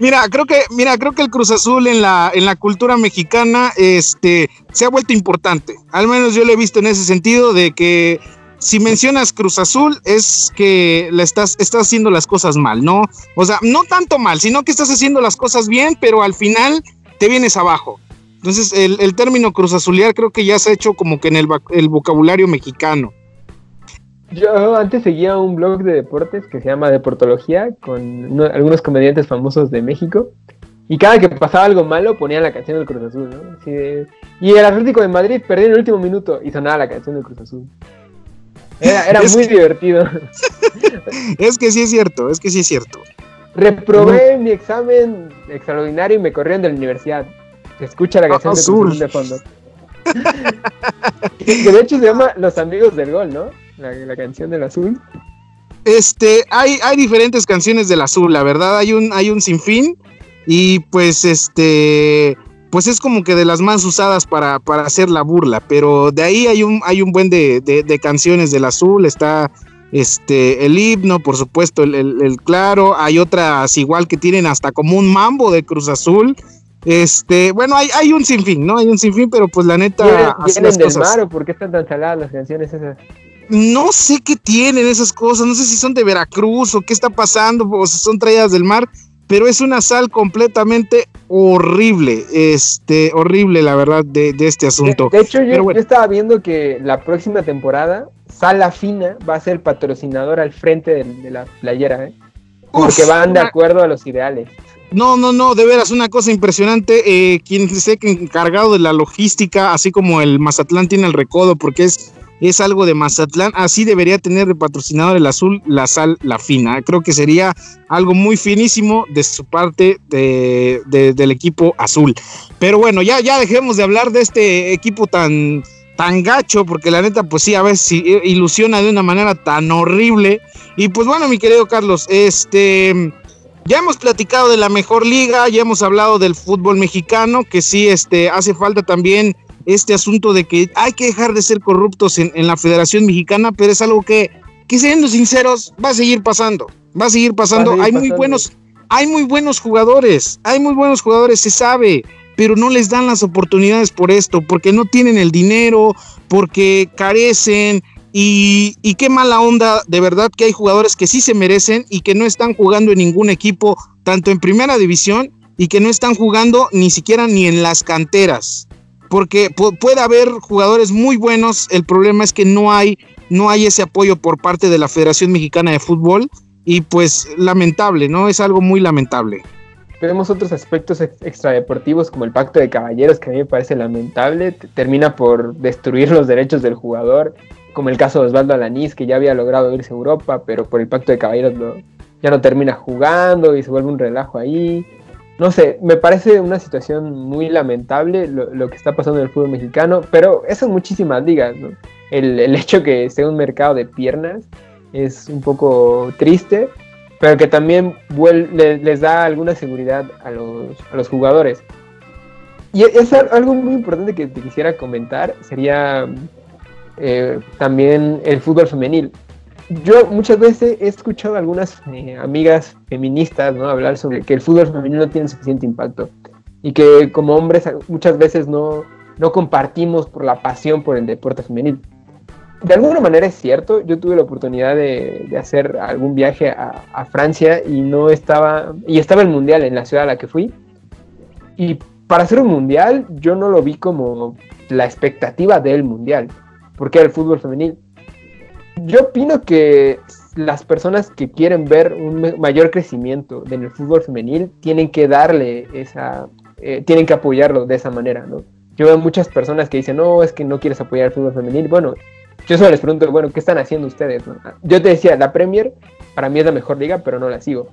mira, creo que, mira, creo que el Cruz Azul en la, en la cultura mexicana, este, se ha vuelto importante. Al menos yo lo he visto en ese sentido de que si mencionas Cruz Azul es que le estás, estás haciendo las cosas mal, ¿no? O sea, no tanto mal, sino que estás haciendo las cosas bien, pero al final te vienes abajo. Entonces, el, término Cruz Azulear creo que ya se ha hecho como que en el, el vocabulario mexicano. Yo antes seguía un blog de deportes que se llama Deportología con algunos comediantes famosos de México. Y cada que pasaba algo malo ponían la canción del Cruz Azul, ¿no? y el Atlético de Madrid perdió en el último minuto y sonaba la canción del Cruz Azul. Era, muy divertido. es que sí es cierto, es que sí es cierto. Reprobé mi examen extraordinario y me corrieron de la universidad. Se escucha la canción de, Azul. de fondo. que de hecho se llama Los Amigos del Gol, ¿no? La, canción del azul. Este, hay, hay diferentes canciones del azul, la verdad, hay un, hay un sinfín. Y pues este pues es como que de las más usadas para, hacer la burla, pero de ahí hay un, hay un buen de, canciones del azul, está este, el himno, por supuesto, el, claro, hay otras igual que tienen hasta como un mambo de Cruz Azul, este, bueno, hay, hay un sinfín, ¿no? Hay un sinfín, pero pues la neta... ¿Vienen, del mar o por qué están tan saladas las canciones esas? No sé qué tienen esas cosas, no sé si son de Veracruz o qué está pasando, o si son traídas del mar, pero es una sal completamente horrible, este, horrible la verdad de, este asunto. De, hecho, yo, estaba viendo que la próxima temporada, Sala Fina va a ser patrocinador al frente de, la playera, ¿eh? porque van de acuerdo a los ideales. No, no, no, de veras, una cosa impresionante. Eh, quien esté encargado de la logística, así como el Mazatlán tiene el recodo, porque es es algo de Mazatlán. Así debería tener de patrocinador el azul, la sal, la fina. Creo que sería algo muy finísimo de su parte de, del equipo azul. Pero bueno, ya, ya dejemos de hablar de este equipo tan, tan gacho, porque la neta, pues sí, a veces ilusiona de una manera tan horrible. Y pues bueno, mi querido Carlos, este. Ya hemos platicado de la mejor liga, ya hemos hablado del fútbol mexicano, que sí, este, hace falta también este asunto de que hay que dejar de ser corruptos en, la Federación Mexicana, pero es algo que, que siendo sinceros, va a seguir pasando, va a seguir pasando. hay muy buenos, hay muy buenos jugadores, hay muy buenos jugadores, se sabe, pero no les dan las oportunidades por esto, porque no tienen el dinero, porque carecen. Y, y qué mala onda, de verdad que hay jugadores que sí se merecen y que no están jugando en ningún equipo, tanto en primera división y que no están jugando ni siquiera ni en las canteras porque puede haber jugadores muy buenos, el problema es que no hay, no hay ese apoyo por parte de la Federación Mexicana de Fútbol y pues lamentable, ¿no? Es algo muy lamentable. Tenemos otros aspectos extradeportivos como el pacto de caballeros que a mí me parece lamentable, termina por destruir los derechos del jugador, como el caso de Osvaldo Alanís que ya había logrado irse a Europa, pero por el pacto de caballeros ya no termina jugando y se vuelve un relajo ahí no sé, me parece una situación muy lamentable lo, que está pasando en el fútbol mexicano, pero eso en muchísimas ligas, ¿no? El, hecho que sea un mercado de piernas es un poco triste, pero que también les da alguna seguridad a los, jugadores. Y es algo muy importante que te quisiera comentar, sería eh, también el fútbol femenil yo muchas veces he escuchado a algunas eh, amigas feministas ¿no? hablar sobre que el fútbol femenino no tiene suficiente impacto y que como hombres muchas veces no, no compartimos por la pasión por el deporte femenil. De alguna manera es cierto, yo tuve la oportunidad de, de hacer algún viaje a, a, Francia y no estaba, y estaba el mundial en la ciudad a la que fui. Y para hacer un mundial yo no lo vi como la expectativa del mundial, porque era el fútbol femenil yo opino que las personas que quieren ver un mayor crecimiento en el fútbol femenil tienen que darle esa, eh, tienen que apoyarlo de esa manera, ¿no? Yo veo muchas personas que dicen, no, es que no quieres apoyar el fútbol femenil. Bueno, yo solo les pregunto, bueno, ¿qué están haciendo ustedes? Yo te decía, la Premier para mí es la mejor liga, pero no la sigo.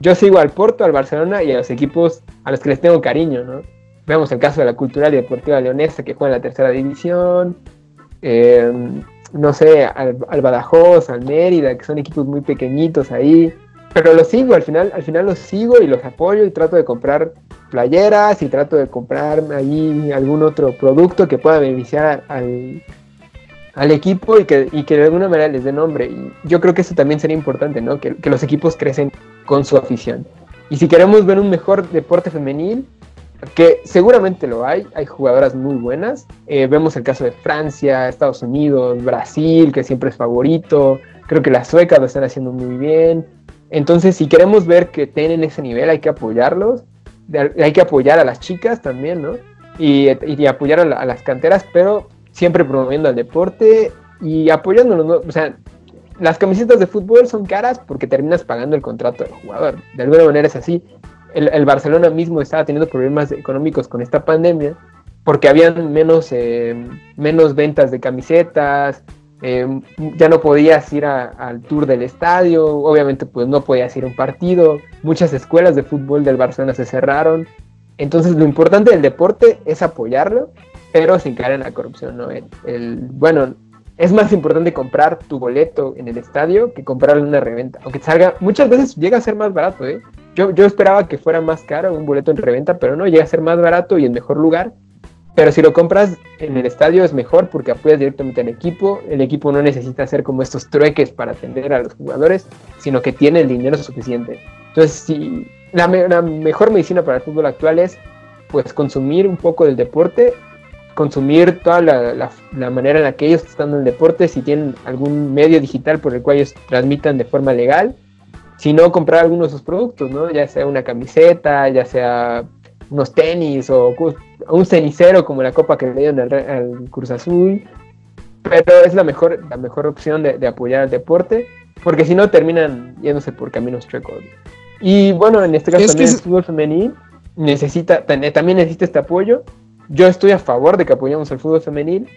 Yo sigo al Porto, al Barcelona y a los equipos a los que les tengo cariño, ¿no? Vemos el caso de la Cultural y Deportiva Leonesa, que juega en la tercera división. Eh, no sé, al, Badajoz, al Mérida, que son equipos muy pequeñitos ahí. Pero los sigo, al final, al final los sigo y los apoyo y trato de comprar playeras y trato de comprar ahí algún otro producto que pueda beneficiar al, al equipo y que, y que de alguna manera les dé nombre. Y yo creo que eso también sería importante, ¿no? Que, que los equipos crecen con su afición. Y si queremos ver un mejor deporte femenil, que seguramente lo hay, hay jugadoras muy buenas. Eh, vemos el caso de Francia, Estados Unidos, Brasil, que siempre es favorito. Creo que las suecas lo están haciendo muy bien. Entonces, si queremos ver que tienen ese nivel, hay que apoyarlos. Hay que apoyar a las chicas también, ¿no? Y, apoyar a, las canteras, pero siempre promoviendo el deporte y apoyándolos, ¿no? O sea, las camisetas de fútbol son caras porque terminas pagando el contrato del jugador. De alguna manera es así el, Barcelona mismo estaba teniendo problemas económicos con esta pandemia porque habían menos, eh, menos ventas de camisetas, eh, ya no podías ir al tour del estadio, obviamente pues no podías ir a un partido, muchas escuelas de fútbol del Barcelona se cerraron, entonces lo importante del deporte es apoyarlo, pero sin caer en la corrupción, ¿no? el, bueno, es más importante comprar tu boleto en el estadio que comprarlo en una reventa, aunque salga, muchas veces llega a ser más barato, ¿eh? Yo, yo esperaba que fuera más caro un boleto en reventa, pero no, llega a ser más barato y en mejor lugar. Pero si lo compras en el estadio es mejor porque apoyas directamente al equipo. El equipo no necesita hacer como estos trueques para atender a los jugadores, sino que tiene el dinero suficiente. Entonces, si la, mejor medicina para el fútbol actual es pues consumir un poco del deporte, consumir toda la, la, manera en la que ellos están en el deporte, si tienen algún medio digital por el cual ellos transmitan de forma legal, sino comprar algunos de sus productos, ¿no? Ya sea una camiseta, ya sea unos tenis o un cenicero como la copa que le dieron al, Cruz Azul. Pero es la mejor, la mejor opción de, apoyar al deporte, porque si no terminan yéndose por caminos chuecos. Y bueno, en este caso también el fútbol femenil necesita, también necesita este apoyo. Yo estoy a favor de que apoyemos al fútbol femenil,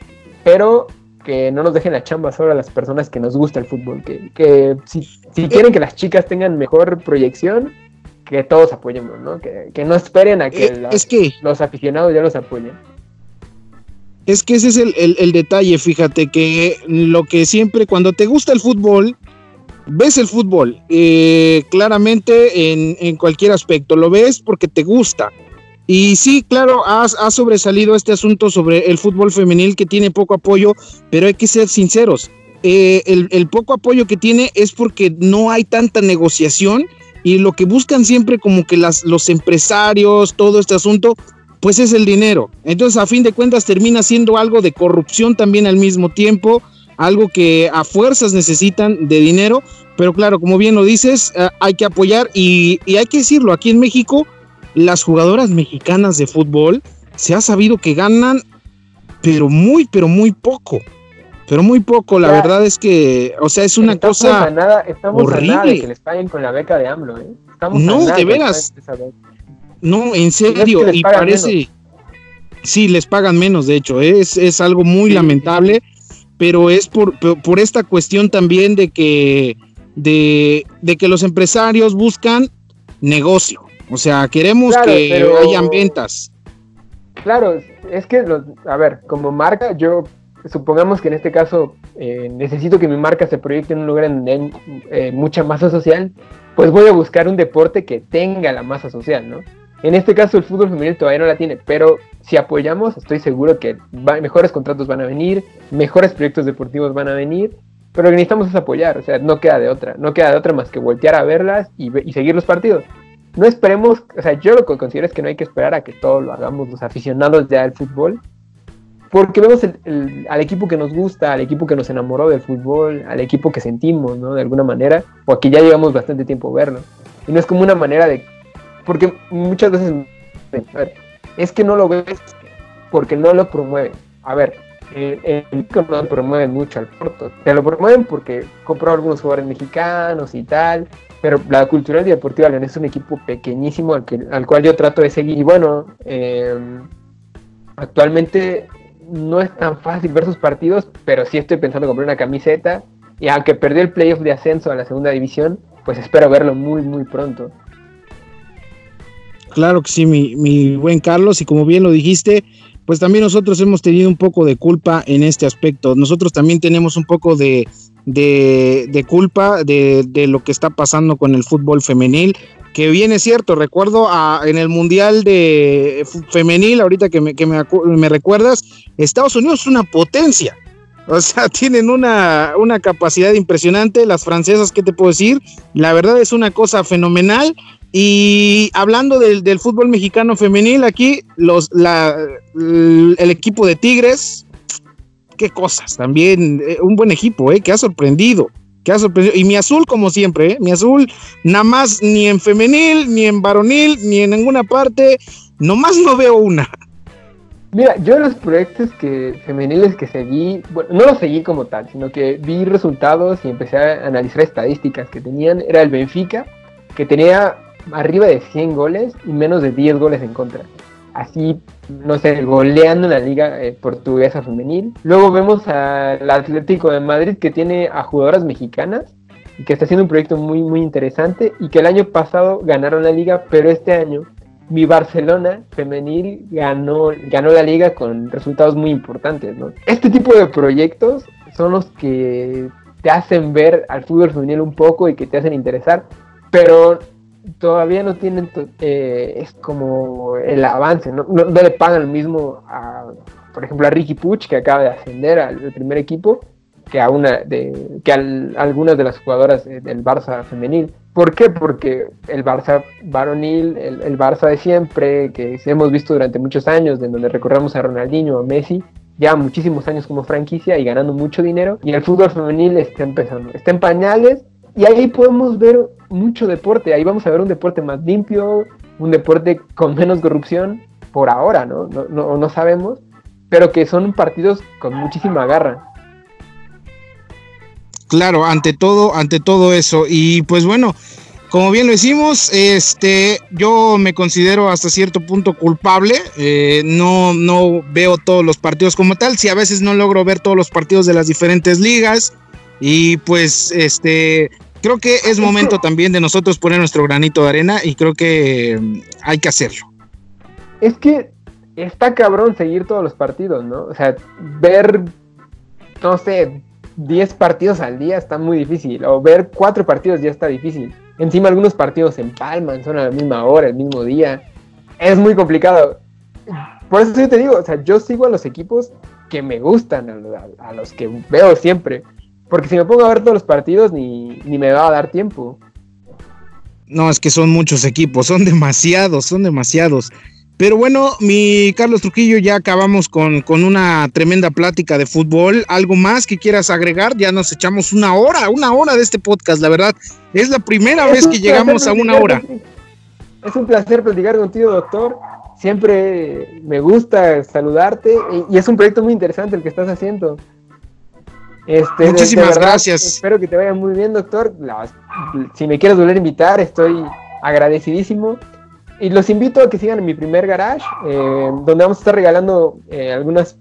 pero que no nos dejen la chamba solo a las personas que nos gusta el fútbol, que, que si, si, quieren que las chicas tengan mejor proyección, que todos apoyemos, ¿no? Que, que no esperen a que, eh, es que los aficionados ya los apoyen. Es que ese es el, el, detalle, fíjate, que lo que siempre, cuando te gusta el fútbol, ves el fútbol, eh, claramente en, en cualquier aspecto, lo ves porque te gusta y sí, claro, ha, sobresalido este asunto sobre el fútbol femenil que tiene poco apoyo, pero hay que ser sinceros. Eh, el, poco apoyo que tiene es porque no hay tanta negociación y lo que buscan siempre como que las, los empresarios, todo este asunto, pues es el dinero. Entonces, a fin de cuentas, termina siendo algo de corrupción también al mismo tiempo, algo que a fuerzas necesitan de dinero, pero claro, como bien lo dices, eh, hay que apoyar y, y hay que decirlo, aquí en México las jugadoras mexicanas de fútbol se ha sabido que ganan, pero muy, pero muy poco. Pero muy poco, la verdad es que, o sea, es una cosa nada, estamos horrible. A nada de que les paguen con la beca de AMLO, ¿eh? no, de veras. No, en serio, y parece... Sí, les pagan menos, de hecho, es, es algo muy lamentable, pero es por, por, esta cuestión también de que, de, de que los empresarios buscan negocio. O sea, queremos que hayan ventas. Claro, es que, a ver, como marca, yo supongamos que en este caso eh, necesito que mi marca se proyecte en un lugar en donde hay eh, mucha masa social, pues voy a buscar un deporte que tenga la masa social, ¿no? En este caso el fútbol femenil todavía no la tiene, pero si apoyamos estoy seguro que mejores contratos van a venir, mejores proyectos deportivos van a venir, pero lo que necesitamos es apoyar, o sea, no queda de otra, no queda de otra más que voltear a verlas y, y seguir los partidos no esperemos, o sea, yo lo que considero es que no hay que esperar a que todo lo hagamos los aficionados ya del fútbol, porque vemos al equipo que nos gusta, al equipo que nos enamoró del fútbol, al equipo que sentimos, ¿no? De alguna manera, o aquí ya llevamos bastante tiempo verlo. Y no es como una manera de... Porque muchas veces... A ver, es que no lo ves porque no lo promueven. A ver, el, el no lo promueven mucho al Porto. Te lo promueven porque compró algunos jugadores mexicanos y tal, pero la Cultural y Deportiva León es un equipo pequeñísimo al, que, al cual yo trato de seguir. Y bueno, em, actualmente no es tan fácil ver sus partidos, pero sí estoy pensando en comprar una camiseta. Y aunque perdió el playoff de ascenso a la segunda división, pues espero verlo muy, muy pronto. Claro que sí, mi, mi buen Carlos, y como bien lo dijiste, pues también nosotros hemos tenido un poco de culpa en este aspecto. Nosotros también tenemos un poco de, de, culpa de, lo que está pasando con el fútbol femenil, que viene cierto, recuerdo en el Mundial de Femenil, ahorita que, me, que me, recuerdas, Estados Unidos es una potencia, O sea, tienen una, una capacidad impresionante. Las francesas, ¿qué te puedo decir? La verdad es una cosa fenomenal. Y hablando del, del fútbol mexicano femenil, aquí los, la, el equipo de Tigres, qué cosas, también eh, un buen equipo, eh, que ha sorprendido, que ha sorprendido. Y mi azul, como siempre, eh, mi azul, nada más ni en femenil, ni en varonil, ni en ninguna parte, nomás no veo una. Mira, yo los proyectos que femeniles que seguí, bueno, no los seguí como tal, sino que vi resultados y empecé a analizar estadísticas que tenían, era el Benfica, que tenía arriba de 100 goles y menos de 10 goles en contra. Así, no sé, goleando la liga eh, portuguesa femenil. Luego vemos al Atlético de Madrid que tiene a jugadoras mexicanas y que está haciendo un proyecto muy, muy interesante y que el año pasado ganaron la liga, pero este año mi Barcelona femenil ganó, ganó la liga con resultados muy importantes, ¿no? Este tipo de proyectos son los que te hacen ver al fútbol femenil un poco y que te hacen interesar, pero todavía no tienen, eh, es como el avance, ¿no? No, le pagan lo mismo a, por ejemplo, a Ricky Puch, que acaba de ascender al primer equipo, que a una de que a algunas de las jugadoras del Barça femenil. ¿Por qué? Porque el Barça varonil, el, Barça de siempre, que hemos visto durante muchos años, de donde recorremos a Ronaldinho, a Messi, ya muchísimos años como franquicia y ganando mucho dinero, y el fútbol femenil está empezando, está en pañales, y ahí podemos ver mucho deporte, ahí vamos a ver un deporte más limpio, un deporte con menos corrupción, por ahora, ¿no? No, no, no sabemos, pero que son partidos con muchísima garra. Claro, ante todo, ante todo eso. Y pues bueno, como bien lo decimos, este, yo me considero hasta cierto punto culpable. Eh, no, no veo todos los partidos como tal. Si a veces no logro ver todos los partidos de las diferentes ligas. Y pues, este, creo que es momento también de nosotros poner nuestro granito de arena y creo que mm, hay que hacerlo. Es que está cabrón seguir todos los partidos, ¿no? O sea, ver, no sé, 10 partidos al día está muy difícil, o ver 4 partidos ya está difícil. Encima algunos partidos se empalman, son a la misma hora, el mismo día. Es muy complicado. Por eso yo te digo, o sea, yo sigo a los equipos que me gustan, a, los que veo siempre. Porque si me pongo a ver todos los partidos, ni, ni me va a dar tiempo. No, es que son muchos equipos, son demasiados, son demasiados. Pero bueno, mi Carlos Trujillo, ya acabamos con, una tremenda plática de fútbol. ¿Algo más que quieras agregar? Ya nos echamos una hora, una hora de este podcast, la verdad. Es la primera vez que llegamos a una hora. Es un placer platicar contigo, doctor. Siempre me gusta saludarte y, es un proyecto muy interesante el que estás haciendo. Este, Muchísimas gracias. Espero que te vaya muy bien, doctor. si me quieres volver a invitar, estoy agradecidísimo. Y los invito a que sigan en mi primer garage, eh, donde vamos a estar regalando eh, algunas,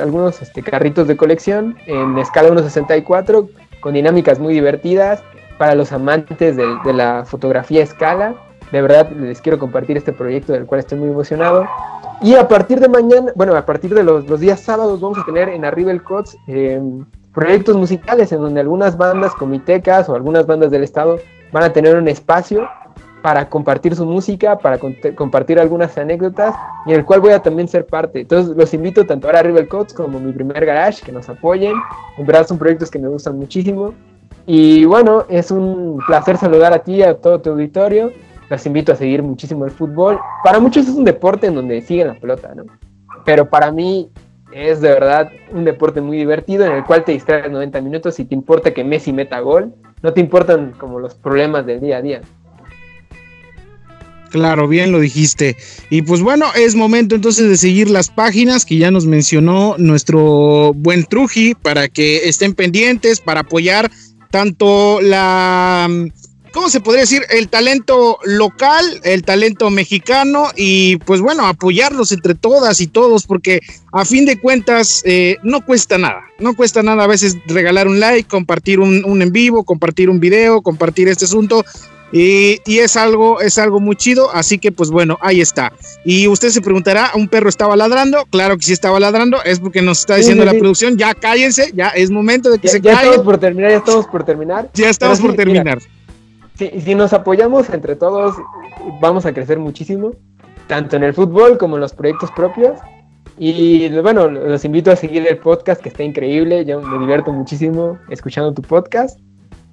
algunos este, carritos de colección en escala 1.64 con dinámicas muy divertidas para los amantes de, la fotografía escala. De verdad les quiero compartir este proyecto del cual estoy muy emocionado. Y a partir de mañana, bueno, a partir de los, días sábados vamos a tener en Arriba el Cots em, proyectos musicales en donde algunas bandas comitecas o algunas bandas del estado van a tener un espacio para compartir su música, para compartir algunas anécdotas y en el cual voy a también ser parte. Entonces los invito tanto a River Coats como mi primer garage, que nos apoyen. En verdad son proyectos que me gustan muchísimo. Y bueno, es un placer saludar a ti y a todo tu auditorio. Los invito a seguir muchísimo el fútbol. Para muchos es un deporte en donde siguen la pelota, ¿no? Pero para mí es de verdad un deporte muy divertido en el cual te distraes 90 minutos y te importa que Messi meta gol. No te importan como los problemas del día a día. Claro, bien lo dijiste. Y pues bueno, es momento entonces de seguir las páginas que ya nos mencionó nuestro buen Truji para que estén pendientes, para apoyar tanto la, ¿cómo se podría decir? El talento local, el talento mexicano y pues bueno, apoyarlos entre todas y todos porque a fin de cuentas eh, no cuesta nada, no cuesta nada a veces regalar un like, compartir un, un en vivo, compartir un video, compartir este asunto y, es algo, es algo muy chido, así que pues bueno, ahí está. Y usted se preguntará, ¿un perro estaba ladrando? Claro que sí estaba ladrando, es porque nos está diciendo la producción, ya cállense, ya es momento de que se ya estamos por terminar, ya estamos por terminar. Ya estamos por terminar. Si nos apoyamos entre todos, vamos a crecer muchísimo, tanto en el fútbol como en los proyectos propios. Y bueno, los invito a seguir el podcast que está increíble, yo me divierto muchísimo escuchando tu podcast.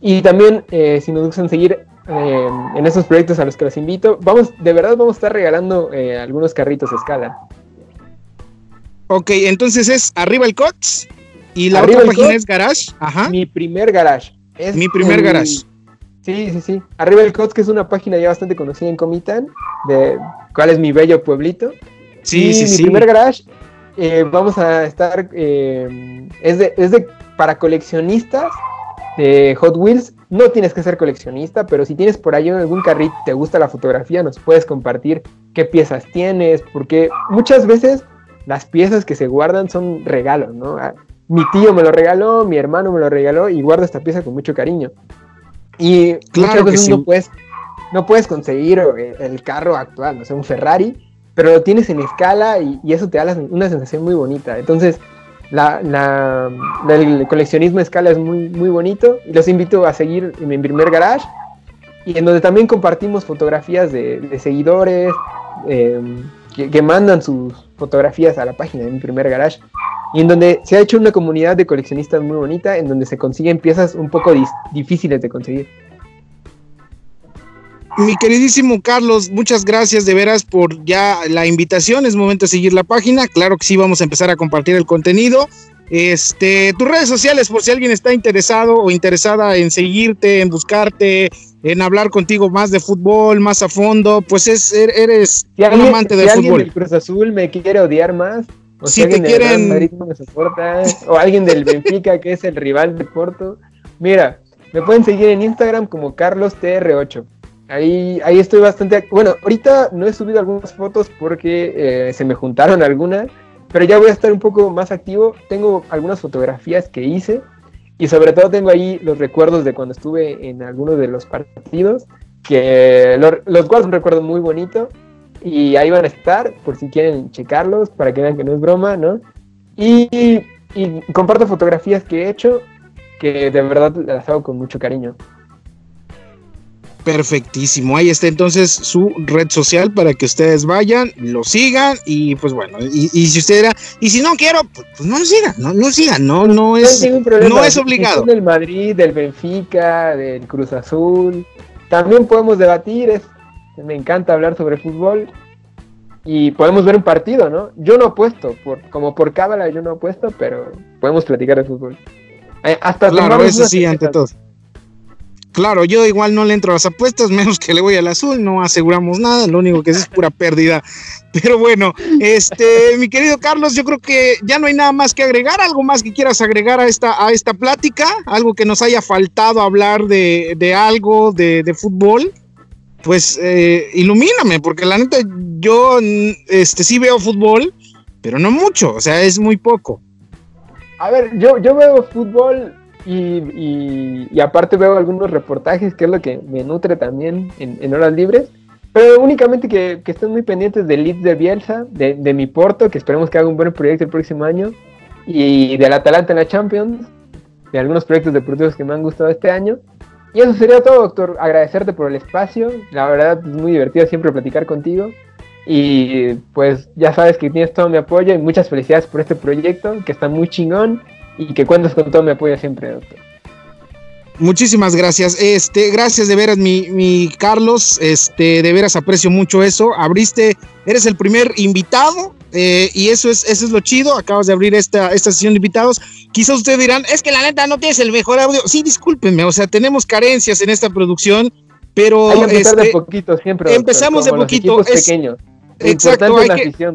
Y también, eh, si nos gustan seguir eh, en estos proyectos a los que los invito, vamos, de verdad vamos a estar regalando eh, algunos carritos a escala. Ok, entonces es arriba el COTS y la otra página es Garage. Ajá. Mi primer Garage. Es mi primer Garage. Sí, sí, sí. Arriba el COTS, que es una página ya bastante conocida en Comitán, de cuál es mi bello pueblito. Sí, sí, mi primer garage, eh, vamos a estar, eh, es, de, es de para coleccionistas de Hot Wheels. No tienes que ser coleccionista, pero si tienes por ahí algún carrito, te gusta la fotografía, nos puedes compartir qué piezas tienes, porque muchas veces las piezas que se guardan son regalos, ¿no? Ah, mi tío me lo regaló, mi hermano me lo regaló y guardo esta pieza con mucho cariño. Y claro muchas veces no, puedes, no puedes conseguir eh, el carro actual, no sé, un Ferrari, pero lo tienes en escala y, eso te da una sensación muy bonita. Entonces, la, el coleccionismo a escala es muy, muy bonito. Los invito a seguir en mi primer garage y en donde también compartimos fotografías de, seguidores em, que, mandan sus fotografías a la página de mi primer garage y en donde se ha hecho una comunidad de coleccionistas muy bonita en donde se consiguen piezas un poco difíciles de conseguir. Mi queridísimo Carlos, muchas gracias de veras por ya la invitación. Es momento de seguir la página. Claro que sí, vamos a empezar a compartir el contenido. Este, tus redes sociales, por si alguien está interesado o interesada en seguirte, en buscarte, en hablar contigo más de fútbol, más a fondo, pues es, er, eres un amante de fútbol. Alguien del Cruz Azul me quiere odiar más, o si, te quieren... Madrid me soporta, o alguien del Benfica que es el rival de Porto, mira, me pueden seguir en Instagram como CarlosTR8. Ahí, ahí estoy bastante. Bueno, ahorita no he subido algunas fotos porque eh, se me juntaron algunas, pero ya voy a estar un poco más activo. Tengo algunas fotografías que hice y sobre todo tengo ahí los recuerdos de cuando estuve en algunos de los partidos, que los cuales un recuerdo muy bonito y ahí van a estar por si quieren checarlos para que vean que no es broma, ¿no? Y, y comparto fotografías que he hecho que de verdad las hago con mucho cariño. Perfectísimo. Ahí está entonces su red social para que ustedes vayan, lo sigan y pues bueno, y, si usted era, y si no quiero, pues, pues no lo sigan, no lo sigan, no, no es, no es obligado. Del Madrid, del Benfica, del Cruz Azul, también podemos debatir, es, me encanta hablar sobre fútbol y podemos ver un partido, ¿no? Yo no apuesto, por, como por cábala yo no apuesto, pero podemos platicar de fútbol. Eh, hasta claro, eso sí, ante todo. Claro, yo igual no le entro a las apuestas, menos que le voy al azul, no aseguramos nada, lo único que es es pura pérdida. Pero bueno, este, mi querido Carlos, yo creo que ya no hay nada más que agregar, algo más que quieras agregar a esta, a esta plática, algo que nos haya faltado hablar de, algo de, de, fútbol, pues eh, ilumíname, porque la neta yo este, sí veo fútbol, pero no mucho, o sea, es muy poco. A ver, yo, yo veo fútbol y, aparte veo algunos reportajes, que es lo que me nutre también en, horas libres. Pero únicamente que, estén muy pendientes del Leeds de Bielsa, de, mi Porto, que esperemos que haga un buen proyecto el próximo año, y del Atalanta en la Champions, de algunos proyectos deportivos que me han gustado este año. Y eso sería todo, doctor. Agradecerte por el espacio. La verdad es muy divertido siempre platicar contigo. Y pues ya sabes que tienes todo mi apoyo y muchas felicidades por este proyecto, que está muy chingón y que cuentas con todo mi apoyo siempre, doctor. Muchísimas gracias. Este, gracias de veras, mi, mi, Carlos. Este, de veras aprecio mucho eso. Abriste, eres el primer invitado eh, y eso es, eso es lo chido. Acabas de abrir esta, esta sesión de invitados. Quizás ustedes dirán, es que la neta no tienes el mejor audio. Sí, discúlpenme, o sea, tenemos carencias en esta producción, pero. Hay que empezar de este, poquito siempre. empezamos de poquito. Es, pequeños. Exacto. Hay que,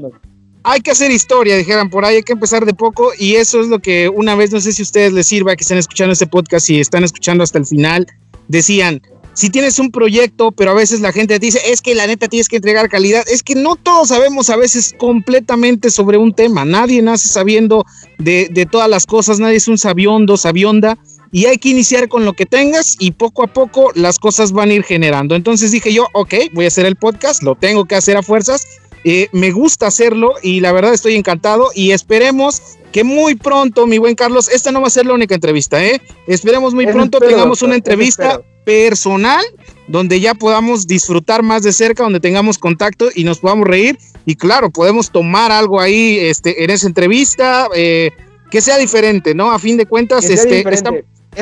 hay que hacer historia, dijeran por ahí, hay que empezar de poco y eso es lo que una vez, no sé si a ustedes les sirva que estén escuchando este podcast y están escuchando hasta el final, decían, si tienes un proyecto, pero a veces la gente te dice, es que la neta tienes que entregar calidad, es que no todos sabemos a veces completamente sobre un tema, nadie nace sabiendo de, de todas las cosas, nadie es un sabiondo, sabionda, y hay que iniciar con lo que tengas y poco a poco las cosas van a ir generando. Entonces dije yo, ok, voy a hacer el podcast, lo tengo que hacer a fuerzas eh, me gusta hacerlo y la verdad estoy encantado y esperemos que muy pronto, mi buen Carlos, esta no va a ser la única entrevista, ¿eh? Esperemos muy pronto tengamos una entrevista personal donde ya podamos disfrutar más de cerca, donde tengamos contacto y nos podamos reír y claro, podemos tomar algo ahí este, en esa entrevista eh, que sea diferente, ¿no? A fin de cuentas, este,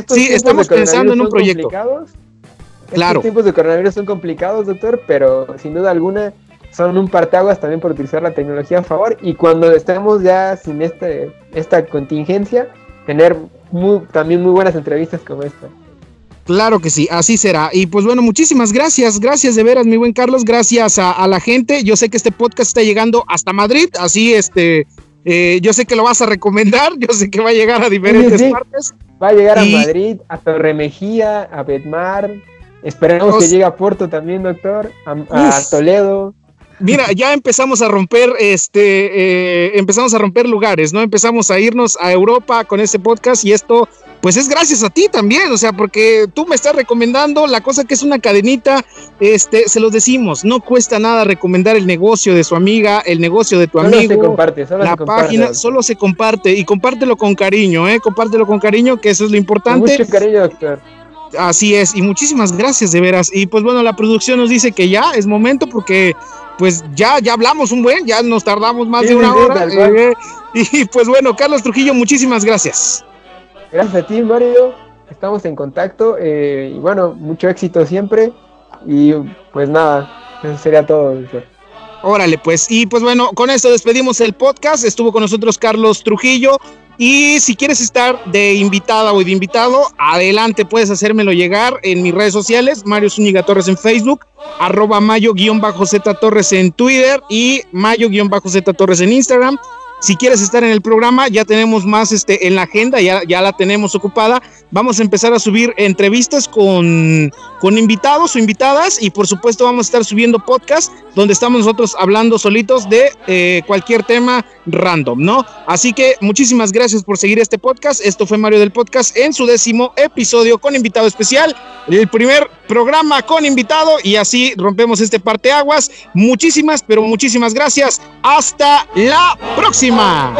sí, estamos pensando en un proyecto. Claro. Estos tiempos de coronavirus son complicados, doctor, pero sin duda alguna son un parteaguas también por utilizar la tecnología a favor y cuando estemos ya sin este, esta contingencia, tener también muy buenas entrevistas como esta. Claro que sí, así será. Y pues bueno, muchísimas gracias, gracias de veras, mi buen Carlos, gracias a, la gente. Yo sé que este podcast está llegando hasta Madrid, así este, eh, yo sé que lo vas a recomendar, yo sé que va a llegar a diferentes partes. Va a llegar a Madrid, a Torremejía, a Betmar, esperemos que llegue a Puerto también, doctor, a Toledo. Mira, ya empezamos a romper, este, eh, empezamos a romper lugares, ¿no? Empezamos a irnos a Europa con este podcast y esto, pues es gracias a ti también, o sea, porque tú me estás recomendando la cosa que es una cadenita, este, se los decimos, no cuesta nada recomendar el negocio de su amiga, el negocio de tu solo amigo, se comparte, solo la página, solo se comparte y compártelo con cariño, ¿eh? Compártelo con cariño, que eso es lo importante. mucho cariño, doctor. Así es, y muchísimas gracias de veras. Y pues bueno, la producción nos dice que ya es momento porque pues ya, ya hablamos un buen, ya nos tardamos más de una hora. Eh, y pues bueno, Carlos Trujillo, muchísimas gracias. Gracias a ti, Mario. Estamos en contacto eh, y bueno, mucho éxito siempre. Y pues nada, eso sería todo. Órale, pues, y pues bueno, con esto despedimos el podcast. Estuvo con nosotros Carlos Trujillo. Y si quieres estar de invitada o de invitado, adelante, puedes hacérmelo llegar en mis redes sociales, Mario Zúñiga Torres en Facebook, arroba Mayo-Z Torres en Twitter y Mayo-Z Torres en Instagram. Si quieres estar en el programa, ya tenemos más este, en la agenda, ya, ya la tenemos ocupada. Vamos a empezar a subir entrevistas con, con invitados o invitadas y por supuesto vamos a estar subiendo podcast donde estamos nosotros hablando solitos de eh, cualquier tema random, ¿no? Así que muchísimas gracias por seguir este podcast. Esto fue Mario del Podcast en su décimo episodio con invitado especial, el primer programa con invitado y así rompemos este parteaguas. Muchísimas, pero muchísimas gracias. Hasta la próxima.